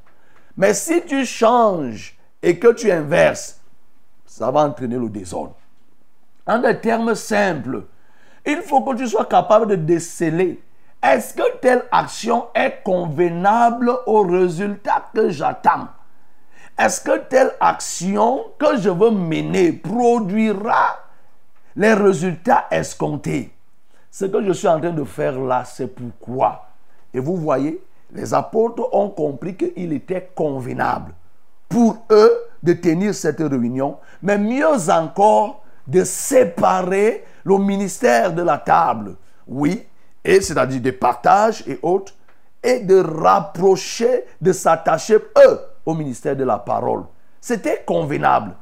Mais si tu changes et que tu inverses, ça va entraîner le désordre. En des termes simples, il faut que tu sois capable de déceler est-ce que telle action est convenable au résultat que j'attends? Est-ce que telle action que je veux mener produira les résultats escomptés? Ce que je suis en train de faire là, c'est pourquoi? Et vous voyez, les apôtres ont compris qu'il était convenable pour eux de tenir cette réunion, mais mieux encore de séparer le ministère de la table. Oui, et c'est-à-dire des partages et autres, et de rapprocher, de s'attacher, eux, au ministère de la parole. C'était convenable.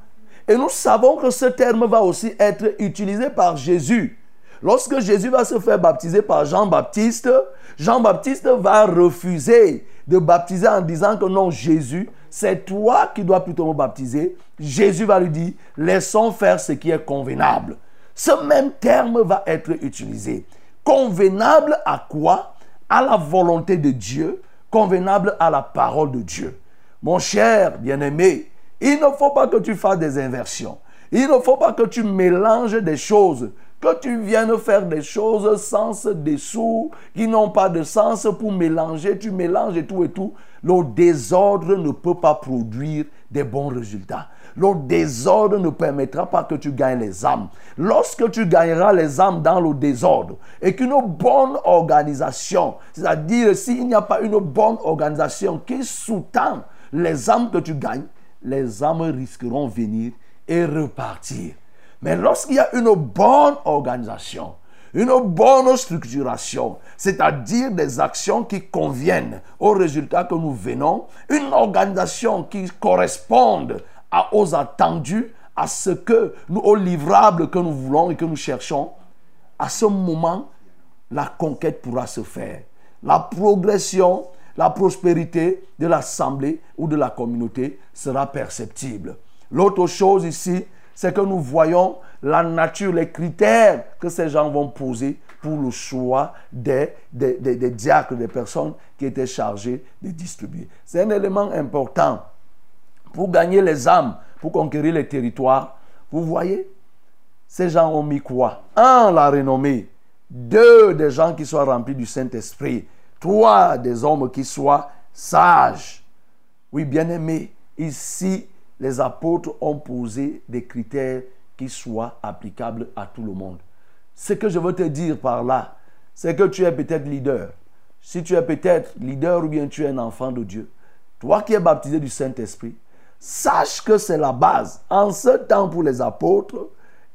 Et nous savons que ce terme va aussi être utilisé par Jésus. Lorsque Jésus va se faire baptiser par Jean-Baptiste, Jean-Baptiste va refuser de baptiser en disant que non, Jésus, c'est toi qui dois plutôt me baptiser. Jésus va lui dire, laissons faire ce qui est convenable. Ce même terme va être utilisé. Convenable à quoi? À la volonté de Dieu, convenable à la parole de Dieu. Mon cher bien-aimé, il ne faut pas que tu fasses des inversions. Il ne faut pas que tu mélanges des choses, que tu viennes faire des choses sans dessous, qui n'ont pas de sens pour mélanger. Tu mélanges et tout et tout. Le désordre ne peut pas produire des bons résultats. Le désordre ne permettra pas que tu gagnes les âmes. Lorsque tu gagneras les âmes dans le désordre et qu'une bonne organisation, c'est-à-dire s'il n'y a pas une bonne organisation qui sous-tend les âmes que tu gagnes, les âmes risqueront venir et repartir. Mais lorsqu'il y a une bonne organisation, une bonne structuration, c'est-à-dire des actions qui conviennent au résultat que nous venons, une organisation qui corresponde aux attendus, à ce que nous, aux livrables que nous voulons et que nous cherchons, à ce moment, la conquête pourra se faire. La progression, la prospérité de l'assemblée ou de la communauté sera perceptible. L'autre chose ici, c'est que nous voyons la nature, les critères que ces gens vont poser pour le choix des, des, diacres, des personnes qui étaient chargées de distribuer. C'est un élément important pour gagner les âmes, pour conquérir les territoires. Vous voyez, ces gens ont mis quoi? Un, la renommée. Deux, des gens qui soient remplis du Saint-Esprit. Trois, des hommes qui soient sages. Oui, bien aimé, ici, les apôtres ont posé des critères qui soient applicables à tout le monde. Ce que je veux te dire par là, c'est que tu es peut-être leader. Si tu es peut-être leader ou bien tu es un enfant de Dieu, toi qui es baptisé du Saint-Esprit, sache que c'est la base. En ce temps pour les apôtres,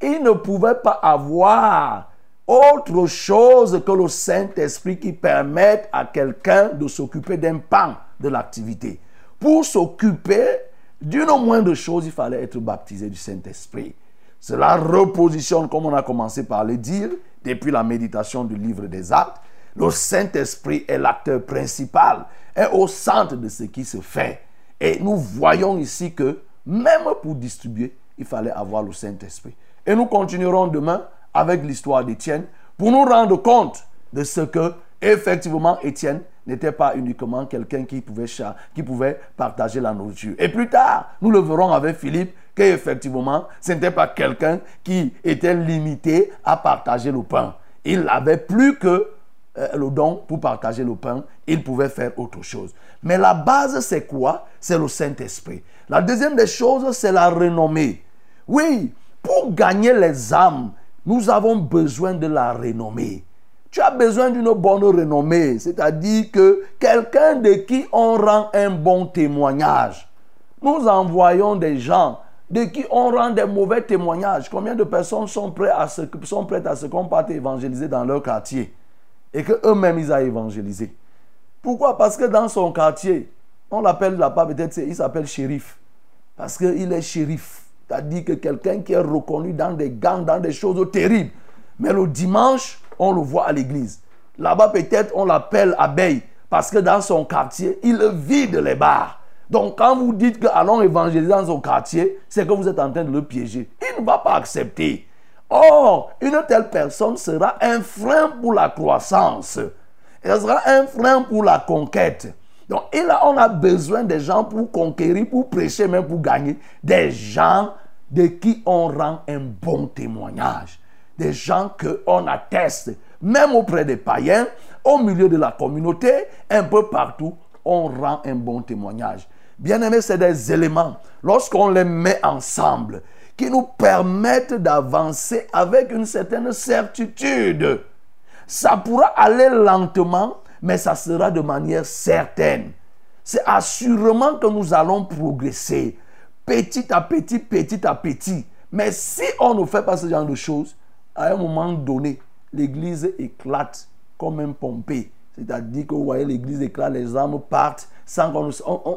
ils ne pouvaient pas avoir autre chose que le Saint-Esprit qui permette à quelqu'un de s'occuper d'un pan de l'activité. Pour s'occuper d'une moindre chose, il fallait être baptisé du Saint-Esprit? Cela repositionne, comme on a commencé par le dire, depuis la méditation du livre des actes, le Saint-Esprit est l'acteur principal, est au centre de ce qui se fait. Et nous voyons ici que même pour distribuer, il fallait avoir le Saint-Esprit. Et nous continuerons demain avec l'histoire d'Étienne pour nous rendre compte de ce que, effectivement, Étienne n'était pas uniquement quelqu'un qui pouvait, qui pouvait partager la nourriture. Et plus tard, nous le verrons avec Philippe, qu'effectivement, ce n'était pas quelqu'un qui était limité à partager le pain. Il n'avait plus que euh, le don pour partager le pain, il pouvait faire autre chose. Mais la base, c'est quoi? C'est le Saint-Esprit. La deuxième des choses, c'est la renommée. Oui, pour gagner les âmes, nous avons besoin de la renommée. Tu as besoin d'une bonne renommée, c'est-à-dire que quelqu'un de qui on rend un bon témoignage. Nous envoyons des gens de qui on rend des mauvais témoignages. Combien de personnes sont prêtes à ce, sont prêtes à qu'on évangéliser dans leur quartier et qu'eux-mêmes ils aient évangélisé Pourquoi? Parce que dans son quartier, on l'appelle là-bas peut-être, il s'appelle shérif. Parce qu'il est shérif. C'est-à-dire que quelqu'un qui est reconnu dans des gangs, dans des choses terribles. Mais le dimanche, on le voit à l'église. Là-bas, peut-être, on l'appelle abeille. Parce que dans son quartier, il vide les bars. Donc, quand vous dites que allons évangéliser dans son quartier, c'est que vous êtes en train de le piéger. Il ne va pas accepter. Or, une telle personne sera un frein pour la croissance. Elle sera un frein pour la conquête. Donc, là, on a besoin des gens pour conquérir, pour prêcher, même pour gagner. Des gens de qui on rend un bon témoignage. Des gens qu'on atteste, même auprès des païens, au milieu de la communauté, un peu partout, on rend un bon témoignage. Bien aimé, c'est des éléments, lorsqu'on les met ensemble, qui nous permettent d'avancer avec une certaine certitude. Ça pourra aller lentement, mais ça sera de manière certaine. C'est assurément que nous allons progresser petit à petit, petit à petit. Mais si on ne fait pas ce genre de choses, à un moment donné, l'église éclate comme un pompé. C'est-à-dire que vous voyez, l'église éclate, les âmes partent sans qu'on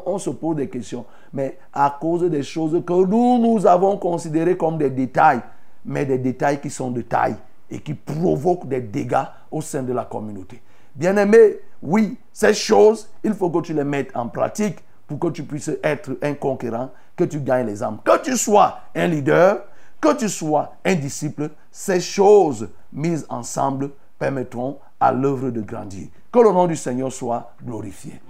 on, se pose des questions. Mais à cause des choses que nous, nous avons considérées comme des détails, mais des détails qui sont de taille et qui provoquent des dégâts au sein de la communauté. Bien-aimé, oui, ces choses, il faut que tu les mettes en pratique pour que tu puisses être un conquérant, que tu gagnes les âmes. Que tu sois un leader, que tu sois un disciple, ces choses mises ensemble permettront à l'œuvre de grandir. Que le nom du Seigneur soit glorifié.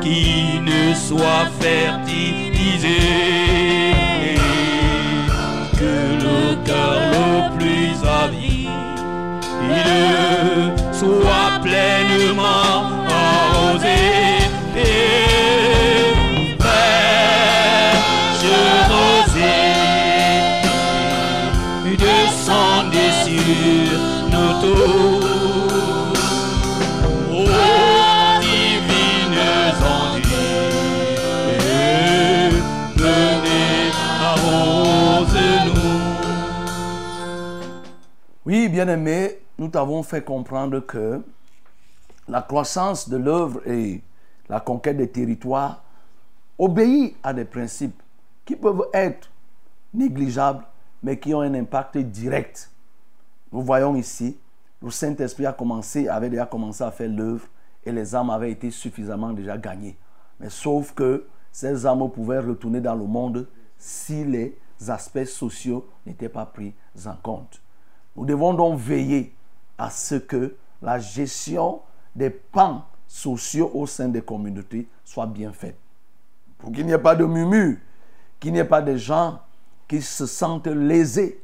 Qui ne soit fertilisé, que le cœur le plus avide soit pleinement Oui, bien-aimé, nous t'avons fait comprendre que la croissance de l'œuvre et la conquête des territoires obéit à des principes qui peuvent être négligeables, mais qui ont un impact direct. Nous voyons ici, le Saint-Esprit a commencé, avait déjà commencé à faire l'œuvre et les âmes avaient été suffisamment déjà gagnées. Mais sauf que ces âmes pouvaient retourner dans le monde si les aspects sociaux n'étaient pas pris en compte. Nous devons donc veiller à ce que la gestion des pans sociaux au sein des communautés soit bien faite. Pour qu'il n'y ait pas de murmure, qu'il n'y ait pas de gens qui se sentent lésés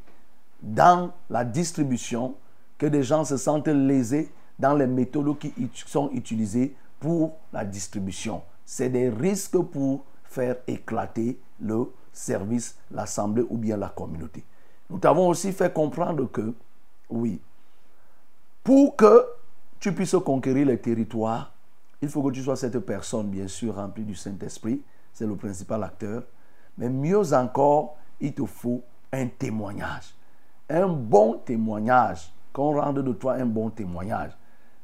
dans la distribution, que des gens se sentent lésés dans les méthodes qui sont utilisées pour la distribution. C'est des risques pour faire éclater le service, l'assemblée ou bien la communauté. Nous t'avons aussi fait comprendre que, oui, pour que tu puisses conquérir les territoires, il faut que tu sois cette personne, bien sûr, remplie du Saint-Esprit. C'est le principal acteur. Mais mieux encore, il te faut un témoignage. Un bon témoignage. Qu'on rende de toi un bon témoignage.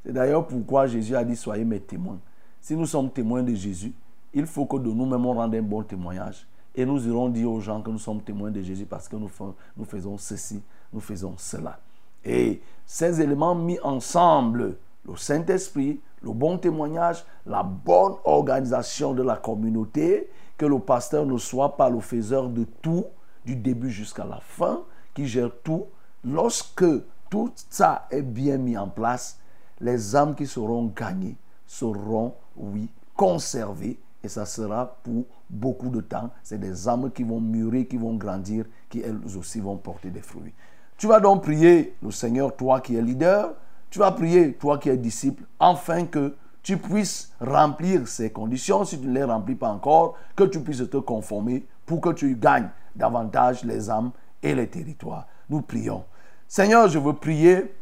C'est d'ailleurs pourquoi Jésus a dit Soyez mes témoins. Si nous sommes témoins de Jésus, il faut que de nous-mêmes on rende un bon témoignage. Et nous irons dire aux gens que nous sommes témoins de Jésus parce que nous, fa- nous faisons ceci, nous faisons cela. Et ces éléments mis ensemble, le Saint-Esprit, le bon témoignage, la bonne organisation de la communauté, que le pasteur ne soit pas le faiseur de tout, du début jusqu'à la fin, qui gère tout. Lorsque tout ça est bien mis en place, les âmes qui seront gagnées seront, oui, conservées et ça sera pour beaucoup de temps. C'est des âmes qui vont mûrir, qui vont grandir, qui elles aussi vont porter des fruits. Tu vas donc prier le Seigneur, toi qui es leader, tu vas prier, toi qui es disciple, afin que tu puisses remplir ces conditions, si tu ne les remplis pas encore, que tu puisses te conformer pour que tu gagnes davantage les âmes et les territoires. Nous prions. Seigneur, je veux prier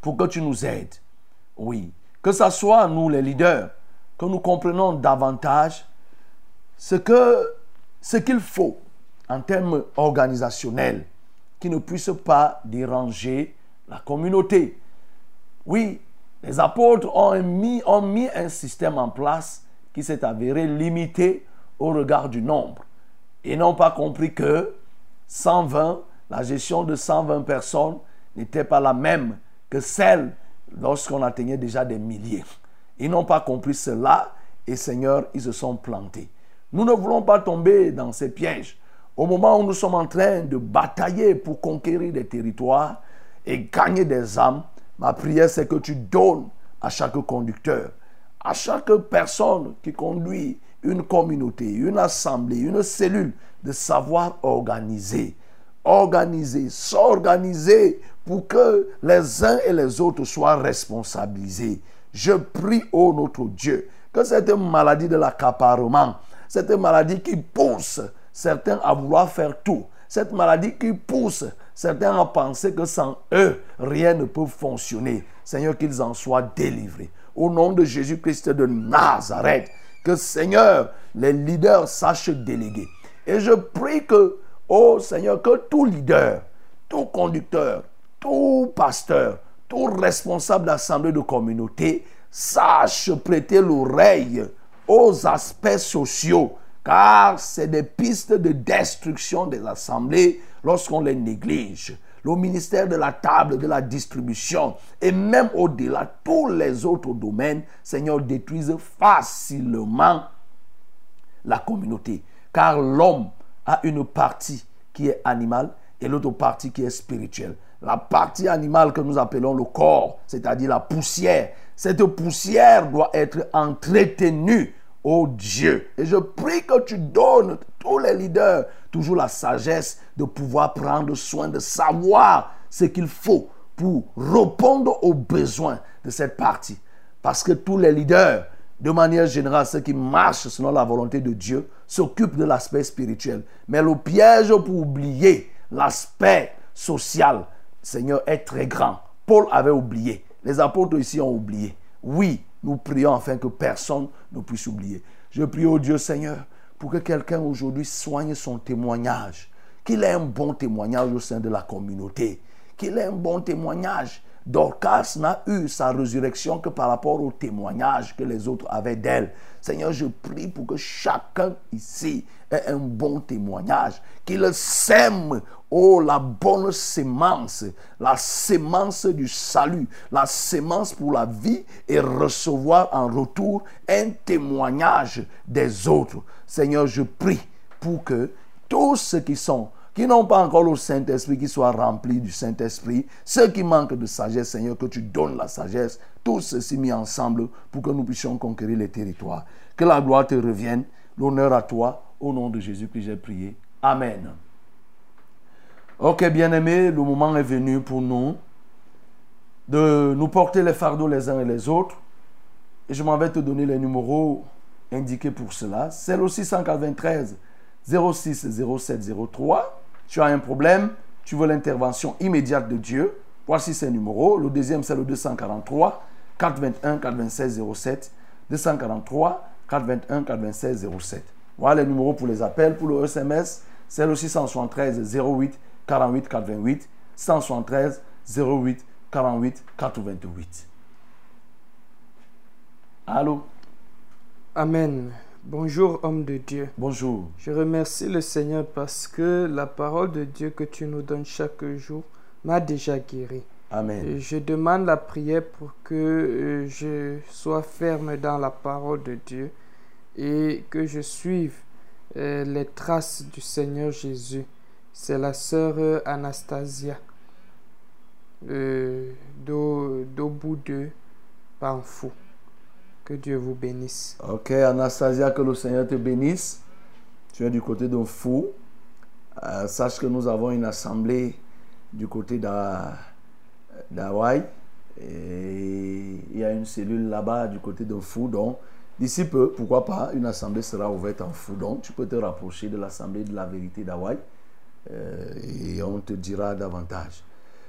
pour que tu nous aides. Oui, que ce soit nous les leaders, que nous comprenons davantage ce que ce qu'il faut en termes organisationnels qui ne puisse pas déranger la communauté. Oui, les apôtres ont mis, ont mis un système en place qui s'est avéré limité au regard du nombre. Ils n'ont pas compris que 120, la gestion de 120 personnes n'était pas la même que celle lorsqu'on atteignait déjà des milliers. Ils n'ont pas compris cela et Seigneur, ils se sont plantés. Nous ne voulons pas tomber dans ces pièges. Au moment où nous sommes en train de batailler pour conquérir des territoires et gagner des âmes, ma prière c'est que tu donnes à chaque conducteur, à chaque personne qui conduit une communauté, une assemblée, une cellule, de savoir organiser, organiser, s'organiser pour que les uns et les autres soient responsabilisés. Je prie, ô notre Dieu, que cette maladie de l'accaparement, cette maladie qui pousse certains à vouloir faire tout, cette maladie qui pousse certains à penser que sans eux, rien ne peut fonctionner. Seigneur, qu'ils en soient délivrés. Au nom de Jésus-Christ de Nazareth, que Seigneur, les leaders sachent déléguer. Et je prie que, oh Seigneur, que tout leader, tout conducteur, tout pasteur, tout responsable d'assemblée de communauté sache prêter l'oreille aux aspects sociaux, car c'est des pistes de destruction des assemblées lorsqu'on les néglige. Le ministère de la table, de la distribution et même au-delà, tous les autres domaines, Seigneur, détruisent facilement la communauté. Car l'homme a une partie qui est animale et l'autre partie qui est spirituelle. La partie animale que nous appelons le corps, c'est-à-dire la poussière, cette poussière doit être entretenue au Dieu. Et je prie que tu donnes tous les leaders toujours la sagesse de pouvoir prendre soin, de savoir ce qu'il faut pour répondre aux besoins de cette partie. Parce que tous les leaders, de manière générale, ceux qui marchent selon la volonté de Dieu, s'occupent de l'aspect spirituel. Mais le piège pour oublier l'aspect social, Seigneur, est très grand. Paul avait oublié. Les apôtres ici ont oublié. Oui, nous prions afin que personne ne puisse oublier. Je prie au Dieu Seigneur pour que quelqu'un aujourd'hui soigne son témoignage, qu'il ait un bon témoignage au sein de la communauté, qu'il ait un bon témoignage. Dorcas n'a eu sa résurrection que par rapport au témoignage que les autres avaient d'elle. Seigneur, je prie pour que chacun ici un bon témoignage, qu'il sème, oh, la bonne sémence, la sémence du salut, la sémence pour la vie et recevoir en retour un témoignage des autres. Seigneur, je prie pour que tous ceux qui sont qui n'ont pas encore le Saint-Esprit, qui soient remplis du Saint-Esprit, ceux qui manquent de sagesse, Seigneur, que tu donnes la sagesse, tous ceci mis ensemble pour que nous puissions conquérir les territoires. Que la gloire te revienne, l'honneur à toi, Au nom de Jésus que j'ai prié. Amen. Ok, bien-aimés, le moment est venu pour nous de nous porter les fardeaux les uns et les autres. Et je m'en vais te donner les numéros indiqués pour cela. C'est le 693 06 07 03. Tu as un problème, tu veux l'intervention immédiate de Dieu. Voici ces numéros. Le deuxième, c'est le 243 421 426 07. 243 421 426 07. Voilà les numéros pour les appels. Pour le SMS, c'est le 673 08 48 428. 173 08 48 428. Allô? Amen. Bonjour homme de Dieu. Bonjour. Je remercie le Seigneur parce que la parole de Dieu que tu nous donnes chaque jour m'a déjà guéri. Amen. Je demande la prière pour que euh, je sois ferme dans la parole de Dieu et que je suive euh, les traces du Seigneur Jésus. C'est la sœur Anastasia euh, de Panfou. Que Dieu vous bénisse. Ok, Anastasia, que le Seigneur te bénisse. Tu es du côté d'un fou. Euh, sache que nous avons une assemblée du côté d'Ha- d'Hawaï. Et il y a une cellule là-bas du côté d'un fou. Donc, d'ici peu, pourquoi pas, une assemblée sera ouverte en fou. Donc, tu peux te rapprocher de l'assemblée de la vérité d'Hawaï. Euh, et on te dira davantage.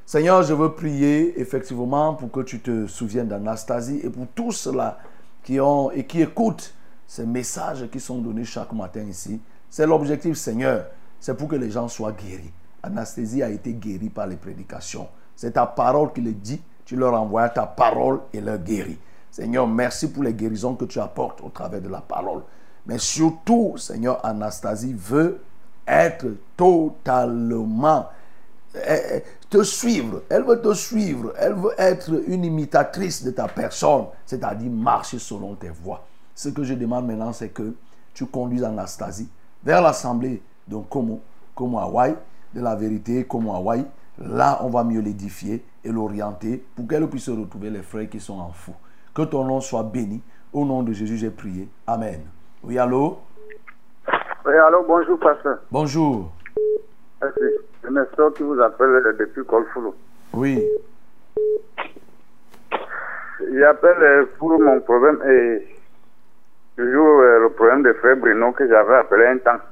Seigneur, je veux prier effectivement pour que tu te souviennes d'Anastasie et pour tous ceux-là qui ont et qui écoutent ces messages qui sont donnés chaque matin ici. C'est l'objectif, Seigneur. C'est pour que les gens soient guéris. Anasthésie a été guérie par les prédications. C'est ta parole qui le dit. Tu leur envoies ta parole et leur guérit. Seigneur, merci pour les guérisons que tu apportes au travers de la parole. Mais surtout, Seigneur, Anastasie veut être totalement eh, te suivre. Elle veut te suivre. Elle veut être une imitatrice de ta personne, c'est-à-dire marcher selon tes voies. Ce que je demande maintenant, c'est que tu conduises Anastasie vers l'assemblée de Como Hawaï, de la vérité, Como Hawaï. Là, on va mieux l'édifier et l'orienter pour qu'elle puisse retrouver les frères qui sont en fou. Que ton nom soit béni. Au nom de Jésus, j'ai prié. Amen. Oui, allô? Oui, alors bonjour, pasteur. Bonjour. Merci. C'est Nestor qui vous appelle depuis Colfoulou. Oui. J'appelle euh, pour mon problème et toujours euh, le problème de frère Bruno que j'avais appelé un temps.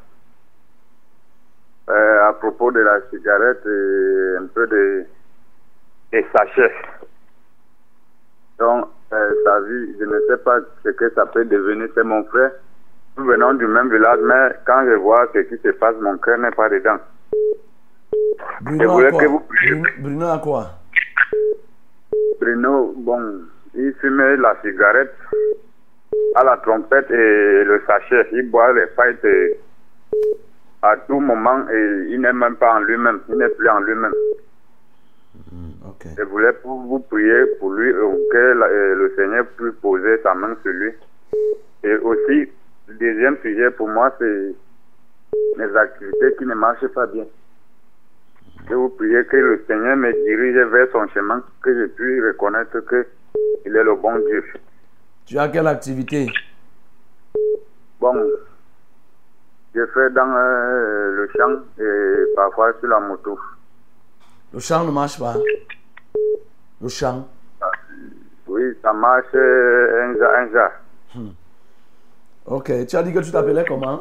Euh, à propos de la cigarette et un peu de des sachets. Donc, euh, sa vie, je ne sais pas ce que ça peut devenir. C'est mon frère. Nous venons du même village, mais quand je vois ce qui se passe, mon cœur n'est pas dedans. Je Bruno voulais que vous. Bruno, à quoi? Bruno, bon, il fumait la cigarette à la trompette et le sachet. Il boit les fights et à tout moment et il n'est même pas en lui-même. Il n'est plus en lui-même. Ok. Je voulais pour vous prier pour lui euh, que euh, le Seigneur puisse poser sa main sur lui. Et aussi, le deuxième sujet pour moi, c'est les activités qui ne marchent pas bien. Que vous priez que le Seigneur me dirige vers son chemin, que je puisse reconnaître que il est le bon Dieu. Tu as quelle activité? Bon, je fais dans euh, le champ et parfois sur la moto. Le chant ne marche pas. Le chant. Oui, ça marche euh, un jour. Ok. Tu as dit que tu t'appelais comment?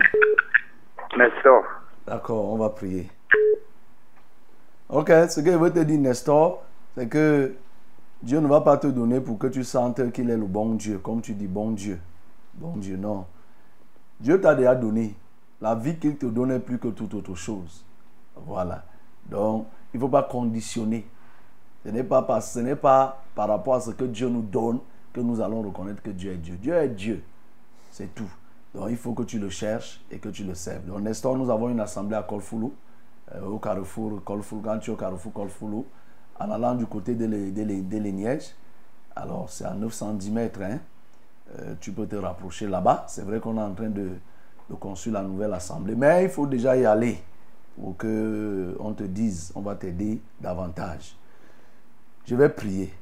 Nestor. D'accord, on va prier. Ok, ce que je veux te dire, Nestor, c'est que Dieu ne va pas te donner pour que tu sentes qu'il est le bon Dieu, comme tu dis bon Dieu. Bon Dieu, non. Dieu t'a déjà donné. La vie qu'il te donne est plus que toute autre chose. Voilà. Donc, il ne faut pas conditionner. Ce n'est pas, par- rapport à ce que Dieu nous donne que nous allons reconnaître que Dieu est Dieu. Dieu est Dieu. C'est tout. Donc il faut que tu le cherches et que tu le serves. Donc Nestor, nous avons une assemblée à Kolfoulou, euh, au carrefour Kolfoulou, quand tu es au carrefour Kolfoulou, en allant du côté de, l'E- de, l'E- de l'Eniège. Alors c'est à 910 mètres. hein. Euh, tu peux te rapprocher là-bas. C'est vrai qu'on est en train de construire la nouvelle assemblée, mais il faut déjà y aller pour que on te dise, on va t'aider davantage. Je vais prier.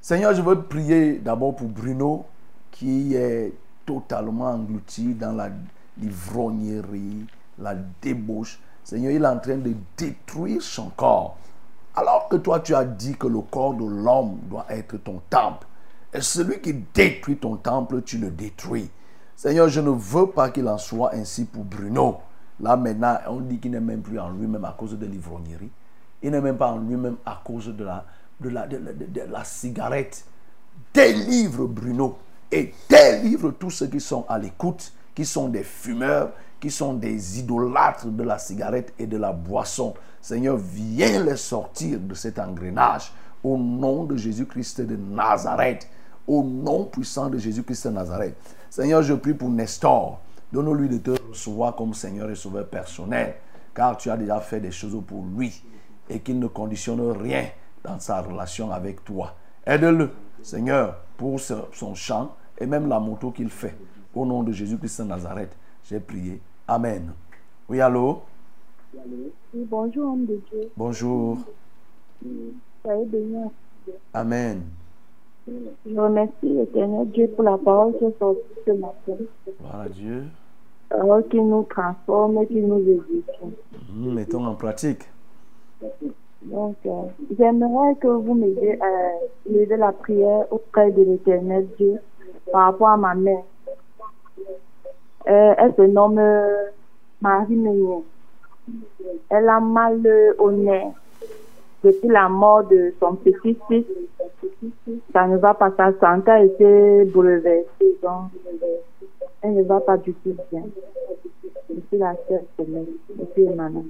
Seigneur, je veux prier d'abord pour Bruno qui est totalement englouti dans la l'ivrognerie, la débauche. Seigneur, il est en train de détruire son corps. Alors que toi, tu as dit que le corps de l'homme doit être ton temple. Et celui qui détruit ton temple, tu le détruis. Seigneur, je ne veux pas qu'il en soit ainsi pour Bruno. Là maintenant, on dit qu'il n'est même plus en lui-même à cause de l'ivrognerie. Il n'est même pas en lui-même à cause de la, de la, de la, cigarette. Délivre Bruno et délivre tous ceux qui sont à l'écoute, qui sont des fumeurs, qui sont des idolâtres de la cigarette et de la boisson. Seigneur, viens les sortir de cet engrenage au nom de Jésus-Christ de Nazareth. Au nom puissant de Jésus-Christ de Nazareth. Seigneur, je prie pour Nestor. Donne-lui de te recevoir comme Seigneur et Sauveur personnel, car tu as déjà fait des choses pour lui et qu'il ne conditionne rien dans sa relation avec toi. Aide-le, Seigneur, pour son chant et même la moto qu'il fait. Au nom de Jésus-Christ de Nazareth, j'ai prié. Amen. Oui, allô? Oui, bonjour, homme de Dieu. Bonjour. Soyez béni. Amen. Je remercie l'éternel Dieu pour la parole qui est sortie ce matin. Voilà Dieu. Parole qui nous transforme et qui nous éduque. Mmh, mettons en pratique. Donc, euh, j'aimerais que vous m'aidiez à lever la prière auprès de l'éternel Dieu par rapport à ma mère. Euh, elle se nomme euh, Marie Meunier. Elle a mal euh, au nez depuis la mort de son petit-fils. Ça ne va pas, sa santé a été bouleversée. Donc, elle ne va pas du tout bien. Depuis la semaine, depuis Emmanuel.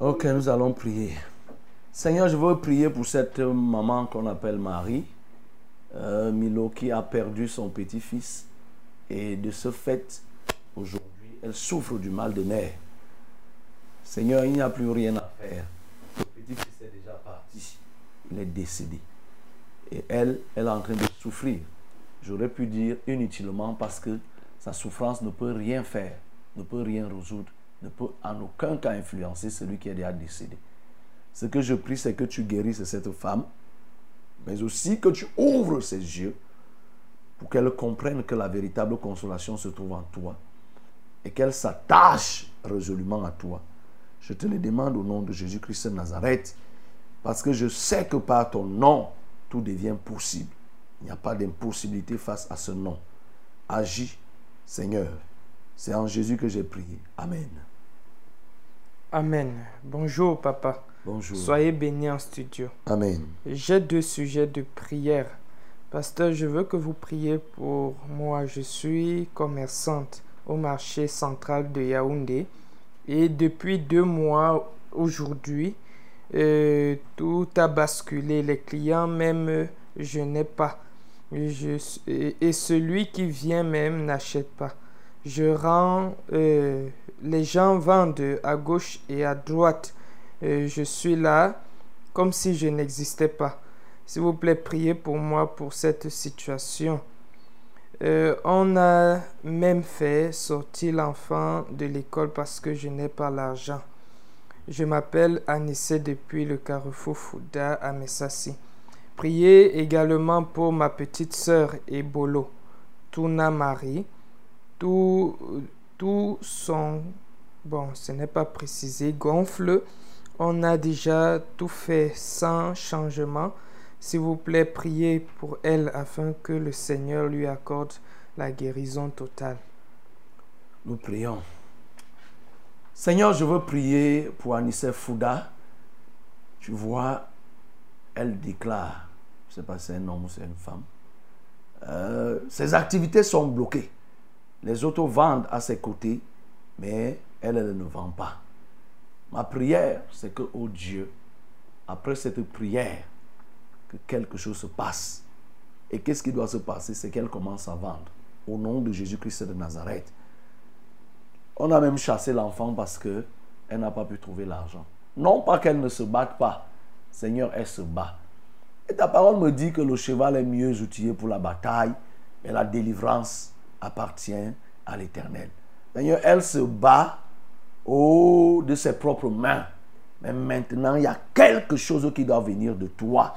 Ok, nous allons prier. Seigneur, je veux prier pour cette maman qu'on appelle Marie, euh, Milo, qui a perdu son petit-fils. Et de ce fait, aujourd'hui, elle souffre du mal de nerfs. Seigneur, il n'y a plus rien à faire. Déjà. Il est décédé. Et elle, elle est en train de souffrir. J'aurais pu dire inutilement parce que sa souffrance ne peut rien faire, ne peut rien résoudre, ne peut en aucun cas influencer celui qui est déjà décédé. Ce que je prie, c'est que tu guérisses cette femme, mais aussi que tu ouvres ses yeux pour qu'elle comprenne que la véritable consolation se trouve en toi et qu'elle s'attache résolument à toi. Je te le demande au nom de Jésus-Christ de Nazareth, parce que je sais que par ton nom, tout devient possible. Il n'y a pas d'impossibilité face à ce nom. Agis, Seigneur. C'est en Jésus que j'ai prié. Amen. Amen. Bonjour, papa. Bonjour. Soyez bénis en studio. Amen. J'ai deux sujets de prière. Pasteur, je veux que vous priez pour moi. Je suis commerçante au marché central de Yaoundé. Et depuis deux mois aujourd'hui, euh, tout a basculé. Les clients même, je n'ai pas. Et celui qui vient même n'achète pas. Je rends, euh, les gens vendent à gauche et à droite. Euh, je suis là comme si je n'existais pas. S'il vous plaît, priez pour moi pour cette situation. Euh, on a même fait sortir l'enfant de l'école parce que je n'ai pas l'argent. Je m'appelle Anissé depuis le carrefour Fouda à Messassi. Priez également pour ma petite sœur Ebolo, Tuna Marie. Tout, tout son, bon, ce n'est pas précisé, gonfle. On a déjà tout fait sans changement. S'il vous plaît, priez pour elle afin que le Seigneur lui accorde la guérison totale. Nous prions. Seigneur, je veux prier pour Anissé Fouda. Tu vois, elle déclare, je ne sais pas si c'est un homme ou c'est une femme, euh, ses activités sont bloquées. Les autres vendent à ses côtés, mais elle, elle ne vend pas. Ma prière, c'est que, oh Dieu, après cette prière, que quelque chose se passe. Et qu'est-ce qui doit se passer? C'est qu'elle commence à vendre. Au nom de Jésus-Christ de Nazareth. On a même chassé l'enfant parce que elle n'a pas pu trouver l'argent. Non pas qu'elle ne se batte pas. Seigneur, elle se bat. Et ta parole me dit que le cheval est mieux outillé pour la bataille, mais la délivrance appartient à l'Éternel. Seigneur, elle se bat de ses propres mains. Mais maintenant, il y a quelque chose qui doit venir de toi.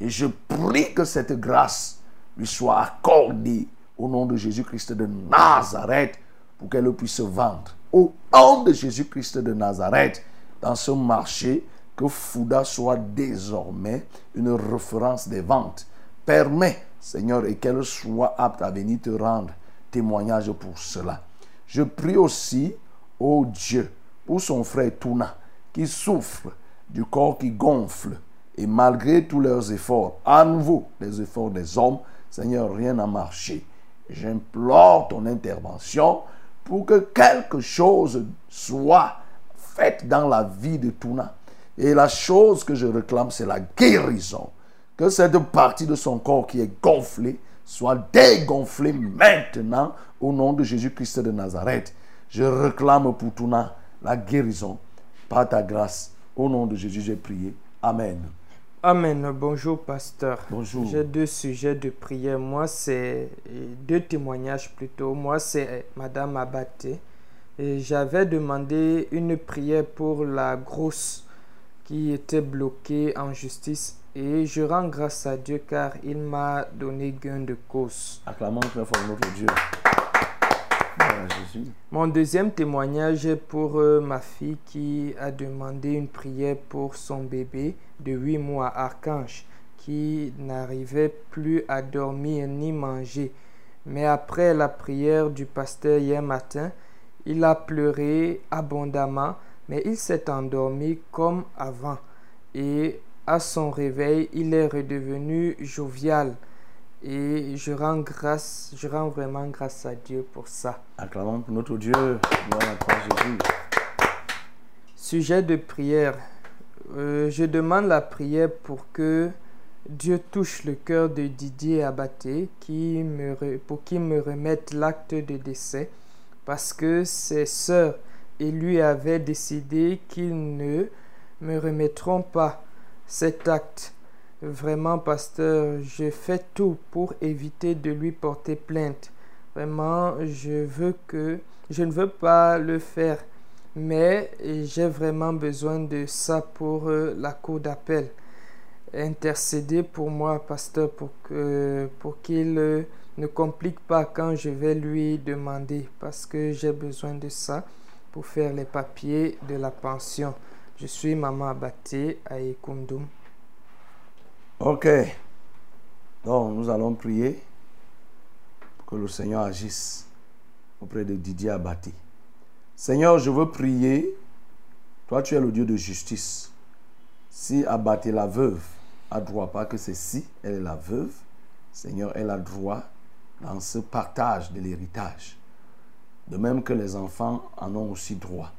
Et je prie que cette grâce lui soit accordée au nom de Jésus-Christ de Nazareth pour qu'elle puisse vendre. Au nom de Jésus-Christ de Nazareth, dans ce marché, que Fouda soit désormais une référence des ventes. Permets, Seigneur, et qu'elle soit apte à venir te rendre témoignage pour cela. Je prie aussi, ô Dieu, pour son frère Touna, qui souffre du corps qui gonfle. Et malgré tous leurs efforts, à nouveau les efforts des hommes, Seigneur, rien n'a marché. J'implore ton intervention pour que quelque chose soit fait dans la vie de Touna. Et la chose que je réclame, c'est la guérison. Que cette partie de son corps qui est gonflée soit dégonflée maintenant au nom de Jésus-Christ de Nazareth. Je réclame pour Touna la guérison par ta grâce. Au nom de Jésus, j'ai prié. Amen. Amen. Bonjour, pasteur. Bonjour. J'ai deux sujets de prière. Moi, c'est deux témoignages plutôt. Moi, c'est Madame Abaté. Et j'avais demandé une prière pour la grosse qui était bloquée en justice. Et je rends grâce à Dieu car il m'a donné gain de cause. Acclamons très fort notre Dieu. Mon deuxième témoignage est pour euh, ma fille qui a demandé une prière pour son bébé de 8 mois, Archange, qui n'arrivait plus à dormir ni manger. Mais après la prière du pasteur hier matin, il a pleuré abondamment, mais il s'est endormi comme avant. Et à son réveil, il est redevenu jovial. Et je rends grâce, je rends vraiment grâce à Dieu pour ça. Acclamons pour notre Dieu. Jésus. Sujet de prière. Euh, je demande la prière pour que Dieu touche le cœur de Didier Abaté qui me re- pour qu'il me remette l'acte de décès parce que ses sœurs et lui avaient décidé qu'ils ne me remettront pas cet acte. Vraiment, pasteur, je fais tout pour éviter de lui porter plainte. Vraiment, je veux que je ne veux pas le faire, mais j'ai vraiment besoin de ça pour euh, la cour d'appel. Intercédez pour moi, pasteur, pour qu'il euh, ne complique pas quand je vais lui demander, parce que j'ai besoin de ça pour faire les papiers de la pension. Je suis maman Abaté à Ekundum. Ok. Donc, nous allons prier que le Seigneur agisse auprès de Didier Abati. Seigneur, je veux prier. Toi, tu es le Dieu de justice. Si Abati, la veuve, a droit, pas que c'est si, elle est la veuve, Seigneur, elle a droit dans ce partage de l'héritage. De même que les enfants en ont aussi droit.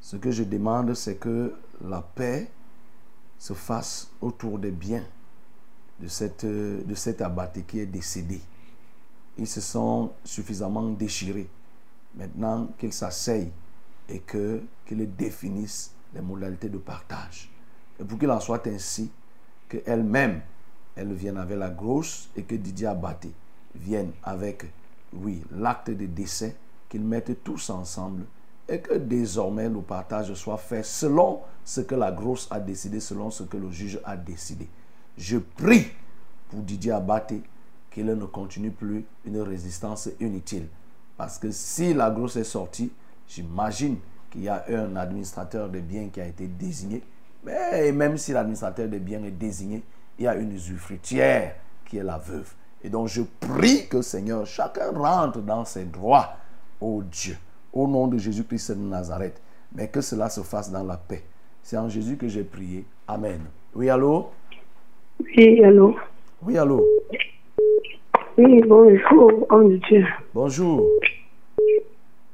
Ce que je demande, c'est que la paix se fasse autour des biens de, cette, de qui est décédé. Ils se sont suffisamment déchirés. Maintenant qu'ils s'asseyent et qu'ils définissent les modalités de partage. Et pour qu'il en soit ainsi, qu'elle-même, elle vienne avec la grosse et que Didier Abaté vienne avec, oui, l'acte de décès, qu'ils mettent tous ensemble et que désormais le partage soit fait selon ce que la grosse a décidé, selon ce que le juge a décidé. Je prie pour Didier Abaté qu'il ne continue plus une résistance inutile. Parce que si la grosse est sortie, j'imagine qu'il y a un administrateur de biens qui a été désigné. Mais même si l'administrateur de biens est désigné, il y a une usufruitière qui est la veuve. Et donc je prie que Seigneur, chacun rentre dans ses droits, ô Dieu au nom de Jésus-Christ de Nazareth, mais que cela se fasse dans la paix. C'est en Jésus que j'ai prié. Amen. Oui, allô? Oui, allô? Oui, allô? Oui, bonjour, homme de Dieu. Bonjour.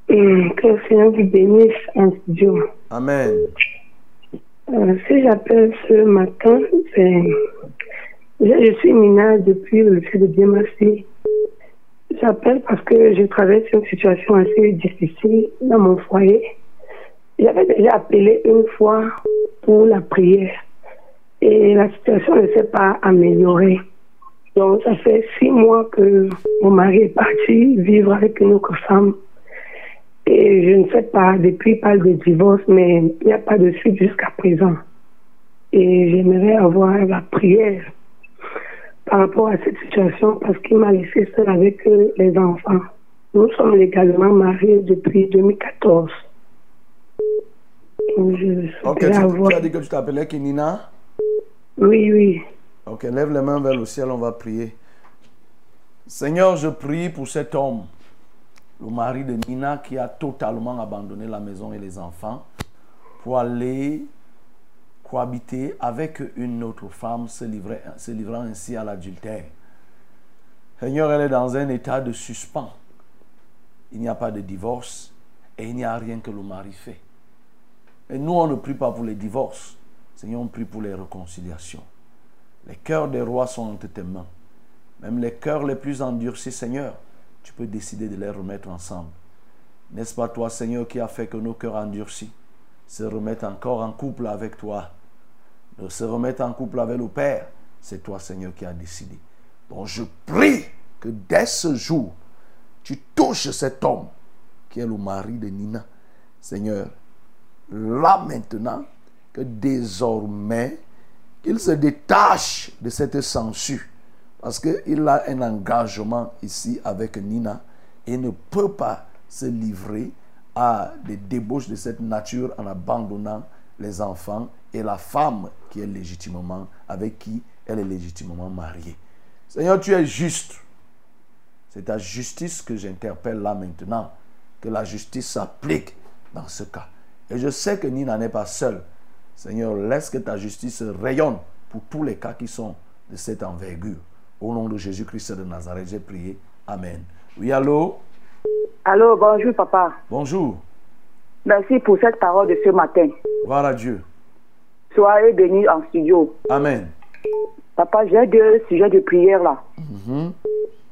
Hum, que le Seigneur vous bénisse en studio. Amen. Euh, si j'appelle ce matin, c'est. Je, suis minage depuis le lycée de Dieu J'appelle parce que je traverse une situation assez difficile dans mon foyer. J'avais déjà appelé une fois pour la prière et la situation ne s'est pas améliorée. Donc, ça fait six mois que mon mari est parti vivre avec une autre femme. Et je ne sais pas, depuis il parle de divorce, mais il n'y a pas de suite jusqu'à présent. Et j'aimerais avoir la prière par rapport à cette situation parce qu'il m'a laissé seul avec les enfants. Nous sommes légalement mariés depuis 2014. Je Ok, tu, avoir... tu as dit que tu t'appelais Kinina Oui, oui. Ok, lève les mains vers le ciel, on va prier. Seigneur, je prie pour cet homme, le mari de Nina, qui a totalement abandonné la maison et les enfants pour aller cohabiter avec une autre femme, se, se livrant ainsi à l'adultère. Seigneur, elle est dans un état de suspens. Il n'y a pas de divorce et il n'y a rien que le mari fait. Et nous, on ne prie pas pour les divorces. Seigneur, on prie pour les réconciliations. Les cœurs des rois sont entre tes mains. Même les cœurs les plus endurcis, Seigneur, tu peux décider de les remettre ensemble. N'est-ce pas toi, Seigneur, qui a fait que nos cœurs endurcis se remettent encore en couple avec toi, de se remettre en couple avec le Père C'est toi, Seigneur, qui as décidé. Donc je prie que dès ce jour, tu touches cet homme qui est le mari de Nina. Seigneur, là maintenant, que désormais, qu'il se détache de cette censure. Parce qu'il a un engagement ici avec Nina et ne peut pas se livrer à des débauches de cette nature en abandonnant les enfants et la femme qui est légitimement, avec qui elle est légitimement mariée. Seigneur, tu es juste. C'est ta justice que j'interpelle là maintenant. Que la justice s'applique dans ce cas. Et je sais que Nina n'est pas seule. Seigneur, laisse que ta justice rayonne pour tous les cas qui sont de cette envergure. Au nom de Jésus-Christ de Nazareth, j'ai prié. Amen. Oui, allô? Allô, bonjour papa. Bonjour. Merci pour cette parole de ce matin. Gloire à Dieu. Soyez bénis en studio. Amen. Papa, j'ai deux sujets de prière là. Mhm.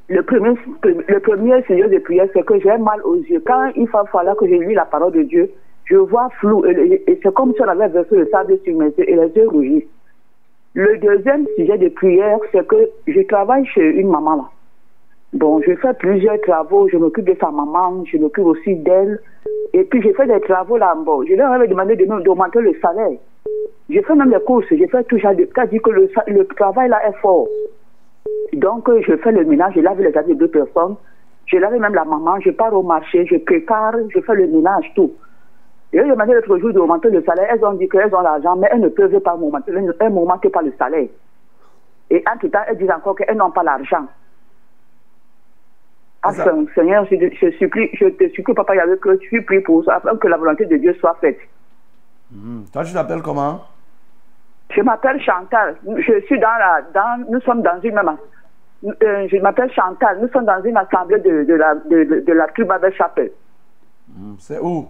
Le premier, le premier sujet de prière, c'est que j'ai mal aux yeux. Quand il va falloir que je lis la parole de Dieu, je vois flou et, c'est comme si on avait versé le sable sur mes yeux et les yeux rougissent. Le deuxième sujet de prière, c'est que je travaille chez une maman là. Bon, je fais plusieurs travaux, je m'occupe de sa maman, je m'occupe aussi d'elle. Et puis je fais des travaux là, bon, je leur avais demandé de le salaire. Je fais même les courses, je fais tout ça, c'est-à-dire que le, sa- le travail là est fort. Donc, euh, je fais le ménage, je lave les habits de deux personnes, je lave même la maman, je pars au marché, je prépare, je fais le ménage, tout. Et j'ai demandé l'autre jour d'augmenter le salaire. Elles ont dit qu'elles ont l'argent, mais elles ne peuvent pas augmenter, elles ne m'augmentent pas le salaire. Et en tout temps, elles disent encore qu'elles n'ont pas l'argent. Enfin, Seigneur, je, te- je supplie, je te supplie, Papa Yahweh, que tu pries pour ça, afin que la volonté de Dieu soit faite. Mhm. Toi, tu t'appelles comment? Je m'appelle Chantal. Je suis dans la, dans, nous sommes dans une même, euh, je m'appelle Chantal. Nous sommes dans une assemblée de, de la, de, de, de la tribu Babel Chapelle. Mhm. C'est où?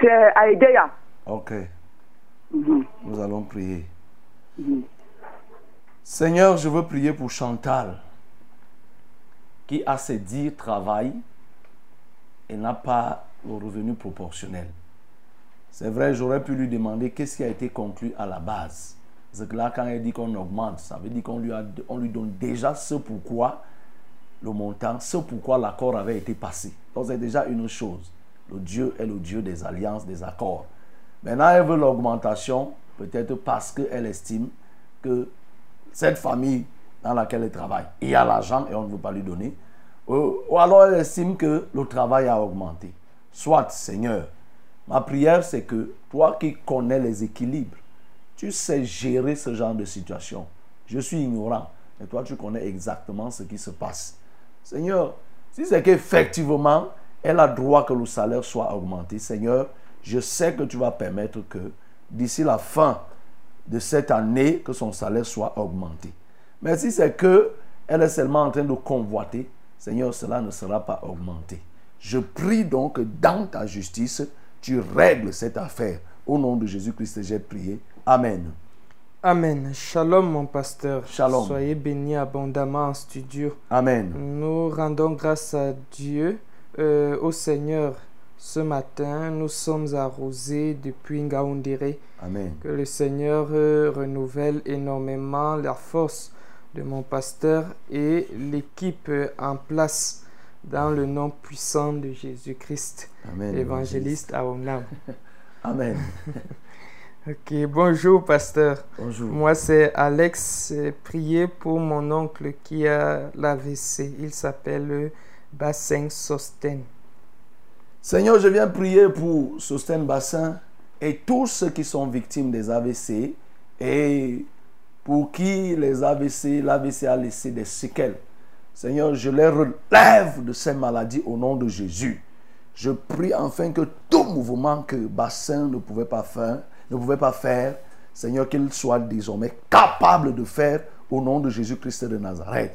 C'est à Edea. Ok. Mhm. Nous allons prier. Seigneur, je veux prier pour Chantal, qui a ses dires travail et n'a pas le revenu proportionnel. C'est vrai, j'aurais pu lui demander qu'est-ce qui a été conclu à la base. Parce que là, quand elle dit qu'on augmente, ça veut dire qu'on lui, a- on lui donne déjà ce pourquoi le montant, ce pourquoi l'accord avait été passé. Donc c'est déjà une chose. Le Dieu est le Dieu des alliances, des accords. Maintenant, elle veut l'augmentation, peut-être parce qu'elle estime que cette famille dans laquelle elle travaille, il y a l'argent et on ne veut pas lui donner. Ou, ou alors elle estime que le travail a augmenté. Soit, Seigneur, ma prière c'est que toi qui connais les équilibres, tu sais gérer ce genre de situation. Je suis ignorant, mais toi tu connais exactement ce qui se passe. Seigneur, si c'est qu'effectivement, elle a droit que le salaire soit augmenté, Seigneur, je sais que tu vas permettre que d'ici la fin de cette année, que son salaire soit augmenté. Mais si c'est que elle est seulement en train de convoiter, Seigneur, cela ne sera pas augmenté. Je prie donc dans ta justice, tu règles cette affaire. Au nom de Jésus-Christ, j'ai prié. Amen. Amen. Shalom, mon pasteur. Shalom. Soyez bénis abondamment en studio. Amen. Nous rendons grâce à Dieu, euh, au Seigneur. Ce matin, nous sommes arrosés depuis Ngaoundéré. Amen. Que le Seigneur euh, renouvelle énormément la force de mon pasteur et l'équipe euh, en place dans le nom puissant de Jésus-Christ, Amen, évangéliste à Onam. [LAUGHS] Amen. Ok, bonjour pasteur. Bonjour. Moi c'est Alex. Priez pour mon oncle qui a l'AVC. Il s'appelle Bassin Sosten. Seigneur, je viens prier pour Sosten Bassin et tous ceux qui sont victimes des AVC et pour qui les AVC, l'AVC a laissé des séquelles. Seigneur, je les relève de ces maladies au nom de Jésus. Je prie enfin que tout mouvement que Bassin ne pouvait pas faire, ne pouvait pas faire, Seigneur, qu'il soit désormais capable de faire au nom de Jésus-Christ de Nazareth.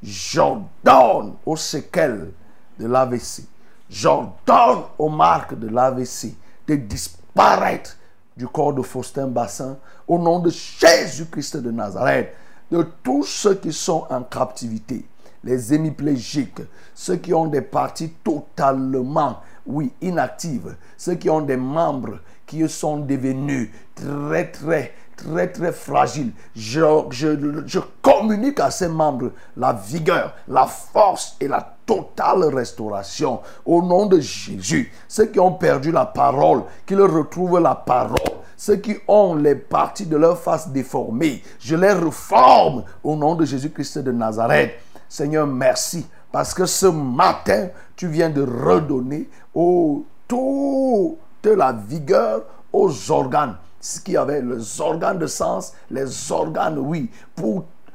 J'ordonne aux séquelles de l'AVC, j'ordonne aux marques de l'AVC de disparaître du corps de Faustin Bassin au nom de Jésus-Christ de Nazareth, de tous ceux qui sont en captivité, les hémiplégiques, ceux qui ont des parties totalement, oui, inactives, ceux qui ont des membres qui sont devenus très, très, très, très fragiles. Je, je, je communique à ces membres la vigueur, la force et la totale restauration au nom de Jésus. Ceux qui ont perdu la parole, qu'ils retrouvent la parole. Ceux qui ont les parties de leur face déformées, je les reforme au nom de Jésus-Christ de Nazareth. Seigneur, merci parce que ce matin, tu viens de redonner au toute la vigueur aux organes. Ce qui avait les organes de sens, les organes, oui,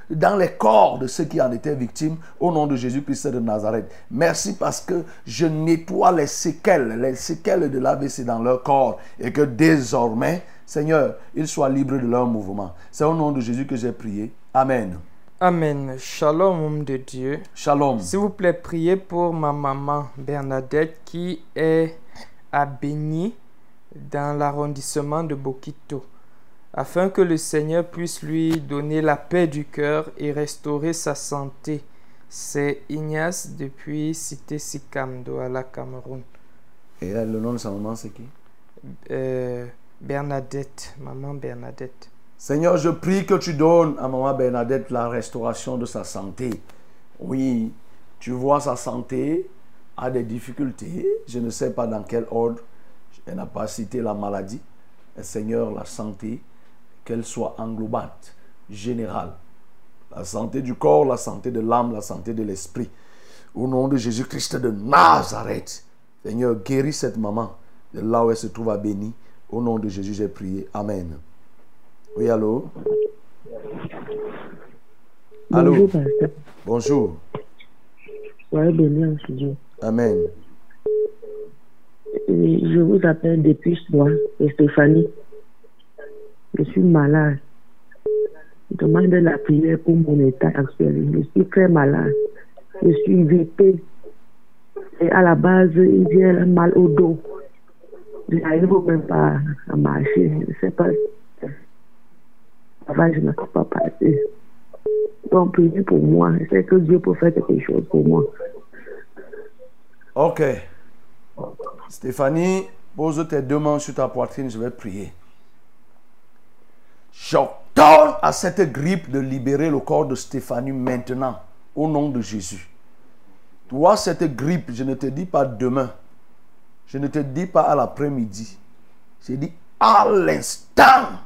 dans les corps de ceux qui en étaient victimes au nom de Jésus-Christ de Nazareth. Merci parce que je nettoie les séquelles, les séquelles de l'AVC dans leur corps et que désormais, Seigneur, ils soient libres de leur mouvement. C'est au nom de Jésus que j'ai prié. Amen. Amen. Shalom, homme de Dieu. Shalom. S'il vous plaît, priez pour ma maman Bernadette qui est à Béni dans l'arrondissement de Bokito afin que le Seigneur puisse lui donner la paix du cœur et restaurer sa santé. C'est Ignace depuis Cité Sikamdo à la Cameroun. Et là, le nom de sa maman, c'est qui? Euh, Bernadette, maman Bernadette. Seigneur, je prie que tu donnes à maman Bernadette la restauration de sa santé. Oui, tu vois sa santé a des difficultés. Je ne sais pas dans quel ordre. Elle n'a pas cité la maladie. Seigneur, la santé, qu'elle soit englobante, générale. La santé du corps, la santé de l'âme, la santé de l'esprit. Au nom de Jésus-Christ de Nazareth. Seigneur, guéris cette maman de là où elle se trouve à béni. Au nom de Jésus, j'ai prié. Amen. Oui, allô? Allô? Bonjour, pasteur. Bonjour. Soyez béni en studio. Amen. Je vous appelle depuis c'est Stéphanie. Je suis malade. Je demande de la prière pour mon état actuel. Je suis très malade. Je suis VP. Et à la base, il vient mal au dos. Je n'arrive même pas à marcher. Je ne sais pas. Avant, je ne peux pas passer. Donc, priez pour moi. Sais que Dieu peut faire quelque chose pour moi. Ok. Stéphanie, pose tes deux mains sur ta poitrine, je vais prier. J'ordonne à cette grippe de libérer le corps de Stéphanie maintenant, au nom de Jésus. Toi, cette grippe, je ne te dis pas demain. Je ne te dis pas à l'après-midi. Je dis à l'instant.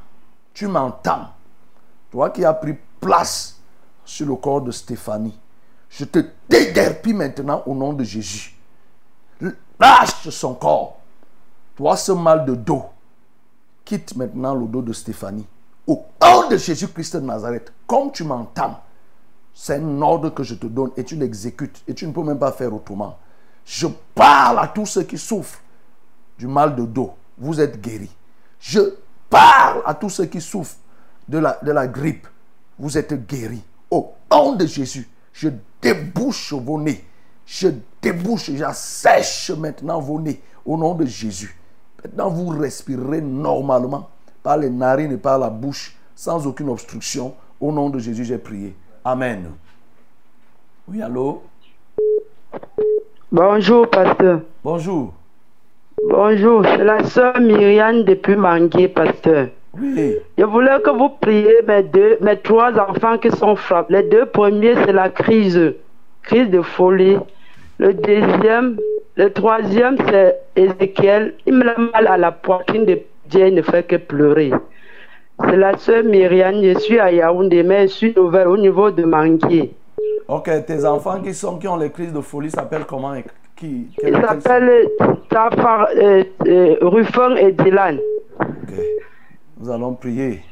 Tu m'entends. Toi qui as pris place sur le corps de Stéphanie. Je te déguerpis maintenant au nom de Jésus. Lâche son corps. Toi, ce mal de dos, quitte maintenant le dos de Stéphanie. Au nom de Jésus-Christ de Nazareth, comme tu m'entends, c'est un ordre que je te donne et tu l'exécutes. Et tu ne peux même pas faire autrement. Je parle à tous ceux qui souffrent du mal de dos. Vous êtes guéris. Je parle à tous ceux qui souffrent de la, de la grippe. Vous êtes guéris. Au nom de Jésus, je débouche vos nez. Je débouche, j'assèche maintenant vos nez au nom de Jésus. Maintenant, vous respirerez normalement par les narines et par la bouche sans aucune obstruction. Au nom de Jésus, j'ai prié. Amen. Oui, allô? Bonjour, pasteur. Bonjour. Bonjour, c'est la sœur Myriam depuis Mangué, pasteur. Oui. Je voulais que vous priez mes deux, mes trois enfants qui sont frappés. Les deux premiers, c'est la crise, crise de folie. Le deuxième, le troisième, c'est Ézéchiel. Il me l'a mal à la poitrine de Dieu, il ne fait que pleurer. C'est la sœur Myriam, je suis à Yaoundé, mais je suis nouvelle au niveau de Mangué. Ok, tes enfants qui sont qui ont les crises de folie s'appellent comment qui Ils s'appellent Tafar, euh, euh, Rufon et Dylan. Nous allons prier.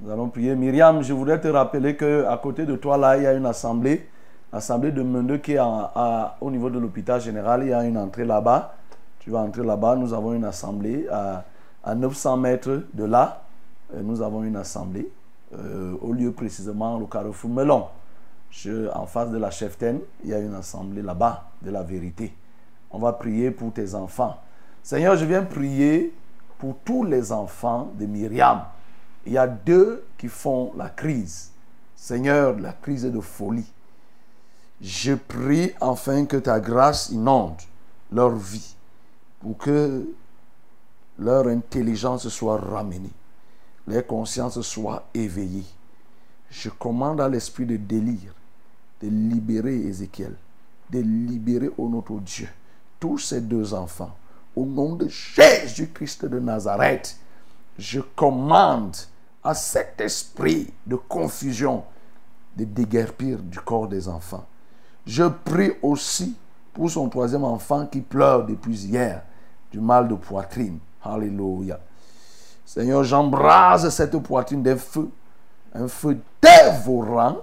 Nous allons prier. Myriam, je voudrais te rappeler que à côté de toi, là, il y a une assemblée. Assemblée de Mendeux qui est au niveau de l'hôpital général. Il y a une entrée là-bas. Tu vas entrer là-bas. Nous avons une assemblée à, à 900 mètres de là. Euh, Nous avons une assemblée euh, au lieu précisément au carrefour Melon. En face de la cheftaine, il y a une assemblée là-bas de la vérité. On va prier pour tes enfants. Seigneur, je viens prier pour tous les enfants de Myriam. Il y a deux qui font la crise. Seigneur, la crise de folie. Je prie enfin que ta grâce inonde leur vie pour que leur intelligence soit ramenée, leur conscience soit éveillée. Je commande à l'esprit de délire de libérer Ézéchiel, de libérer, ô notre Dieu, tous ces deux enfants. Au nom de Jésus-Christ de Nazareth, je commande à cet esprit de confusion de déguerpir du corps des enfants. Je prie aussi pour son troisième enfant qui pleure depuis hier du mal de poitrine. Alléluia. Seigneur, j'embrase cette poitrine d'un feu, un feu dévorant,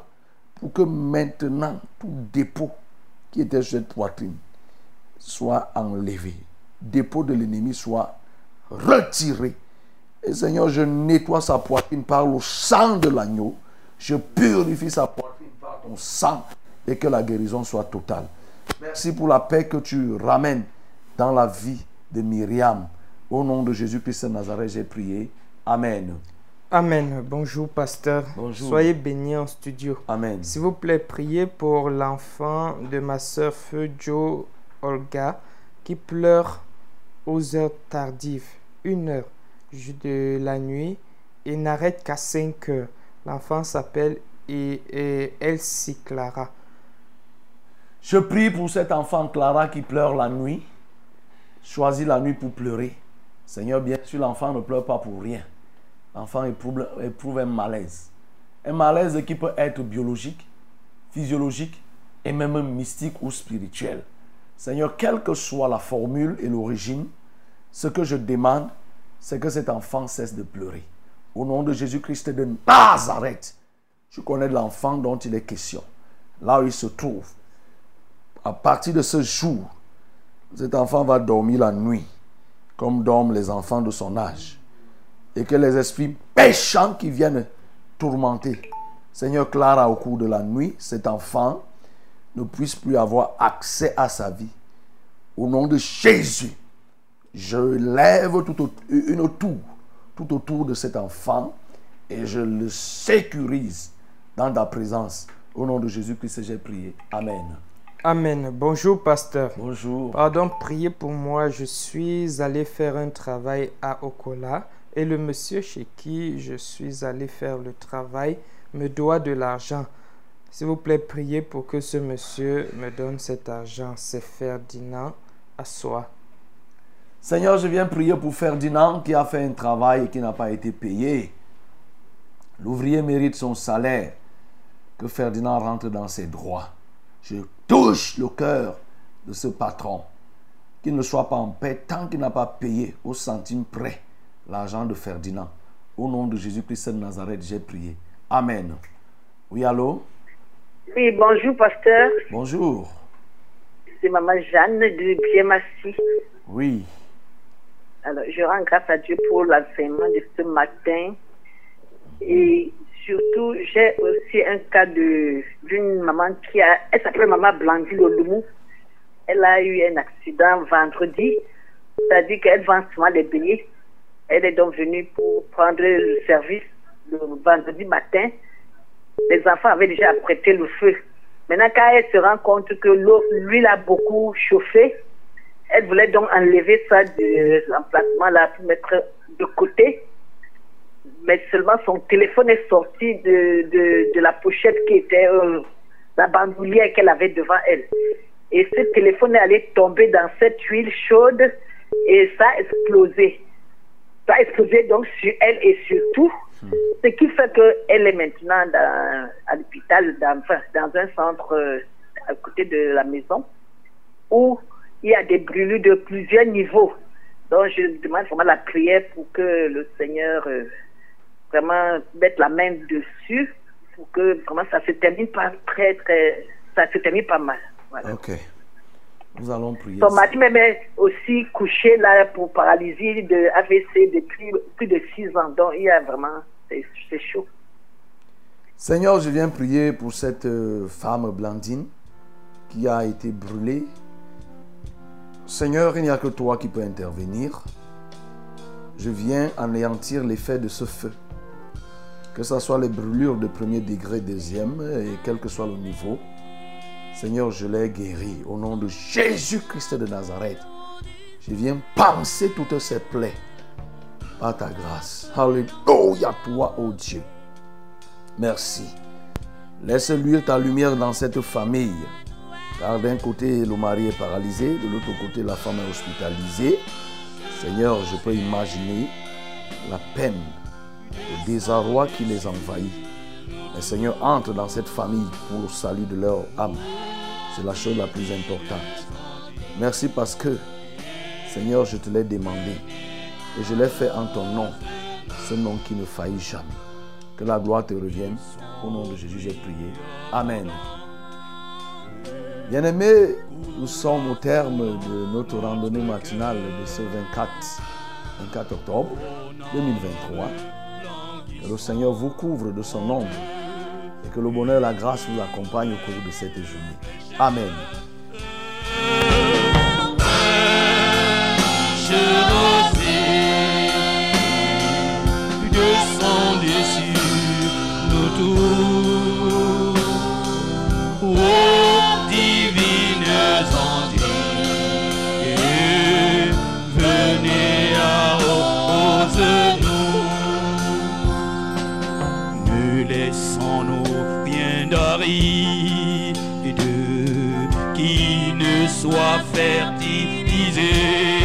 pour que maintenant tout dépôt qui était sur cette poitrine soit enlevé. Dépôt de l'ennemi soit retiré. Et Seigneur, je nettoie sa poitrine par le sang de l'agneau. Je purifie sa poitrine par ton sang et que la guérison soit totale. Merci pour la paix que tu ramènes dans la vie de Myriam. Au nom de Jésus-Christ de Nazareth, j'ai prié. Amen. Amen. Bonjour, pasteur. Bonjour. Soyez bénis en studio. Amen. S'il vous plaît, priez pour l'enfant de ma soeur Feu Joe Olga qui pleure aux heures tardives, une heure de la nuit et n'arrête qu'à 5 heures. L'enfant s'appelle et, et Elsie Clara. Je prie pour cet enfant Clara qui pleure la nuit. Choisit la nuit pour pleurer. Seigneur, bien sûr, l'enfant ne pleure pas pour rien. L'enfant éprouve, éprouve un malaise. Un malaise qui peut être biologique, physiologique et même mystique ou spirituel. Seigneur, quelle que soit la formule et l'origine, ce que je demande, c'est que cet enfant cesse de pleurer. Au nom de Jésus-Christ de Nazareth, je connais l'enfant dont il est question. Là où il se trouve, à partir de ce jour, cet enfant va dormir la nuit, comme dorment les enfants de son âge. Et que les esprits péchants qui viennent tourmenter Seigneur Clara au cours de la nuit, cet enfant ne puisse plus avoir accès à sa vie. Au nom de Jésus, je lève tout une tour tout autour de cet enfant et je le sécurise dans ta présence. Au nom de Jésus-Christ, j'ai prié. Amen. Amen. Bonjour, pasteur. Bonjour. Pardon, priez pour moi. Je suis allé faire un travail à Okola et le monsieur chez qui je suis allé faire le travail me doit de l'argent. S'il vous plaît, priez pour que ce monsieur me donne cet argent. C'est Ferdinand à soi. Seigneur, je viens prier pour Ferdinand qui a fait un travail et qui n'a pas été payé. L'ouvrier mérite son salaire. Que Ferdinand rentre dans ses droits. Je touche le cœur de ce patron. Qu'il ne soit pas en paix tant qu'il n'a pas payé au centime près l'argent de Ferdinand. Au nom de Jésus-Christ de Nazareth, j'ai prié. Amen. Oui, allô? Oui, bonjour, pasteur. Bonjour. C'est maman Jeanne de Biémassi. Oui. Alors, je rends grâce à Dieu pour l'enseignement de ce matin. Et surtout, j'ai aussi un cas de d'une maman qui a, elle s'appelle maman Blandine Olumou. Elle a eu un accident vendredi. C'est-à-dire qu'elle vend souvent les billets. Elle est donc venue pour prendre le service le vendredi matin. Les enfants avaient déjà apprêté le feu. Maintenant, quand elle se rend compte que l'huile a beaucoup chauffé, elle voulait donc enlever ça de l'emplacement là pour mettre de côté. Mais seulement son téléphone est sorti de, de, de la pochette qui était euh, la bandoulière qu'elle avait devant elle. Et ce téléphone est allé tomber dans cette huile chaude et ça a explosé. Ça a donc sur elle et sur tout. Ce qui fait qu'elle est maintenant à l'hôpital, dans, dans un centre euh, à côté de la maison, où il y a des brûlures de plusieurs niveaux. Donc je demande vraiment la prière pour que le Seigneur euh, vraiment mette la main dessus, pour que vraiment ça se termine pas très, très, ça se termine pas mal. Voilà. Nous allons prier. Son mari même est aussi couché là pour paralysie de AVC depuis plus de six ans. Donc il y a vraiment, c'est c'est chaud. Seigneur, je viens prier pour cette euh, femme Blandine qui a été brûlée. Seigneur, il n'y a que toi qui peux intervenir. Je viens anéantir l'effet de ce feu. Que ce soit les brûlures de premier degré, deuxième, et quel que soit le niveau. Seigneur, je l'ai guéri au nom de Jésus-Christ de Nazareth. Je viens panser toutes ces plaies par ta grâce. Alléluia, toi, ô Dieu. Merci. Laisse luire ta lumière dans cette famille. Car d'un côté, le mari est paralysé, de l'autre côté, la femme est hospitalisée. Seigneur, je peux imaginer la peine, le désarroi qui les envahit. Mais Seigneur, entre dans cette famille pour le salut de leur âme. C'est la chose la plus importante. Merci parce que, Seigneur, je te l'ai demandé. Et je l'ai fait en ton nom. Ce nom qui ne faillit jamais. Que la gloire te revienne. Au nom de Jésus, j'ai prié. Amen. Bien-aimés, nous sommes au terme de notre randonnée matinale de ce 24, 24 octobre 2023. Que le Seigneur vous couvre de son ombre et que le bonheur et la grâce vous accompagnent au cours de cette journée. Amen. divines soit fertilisé.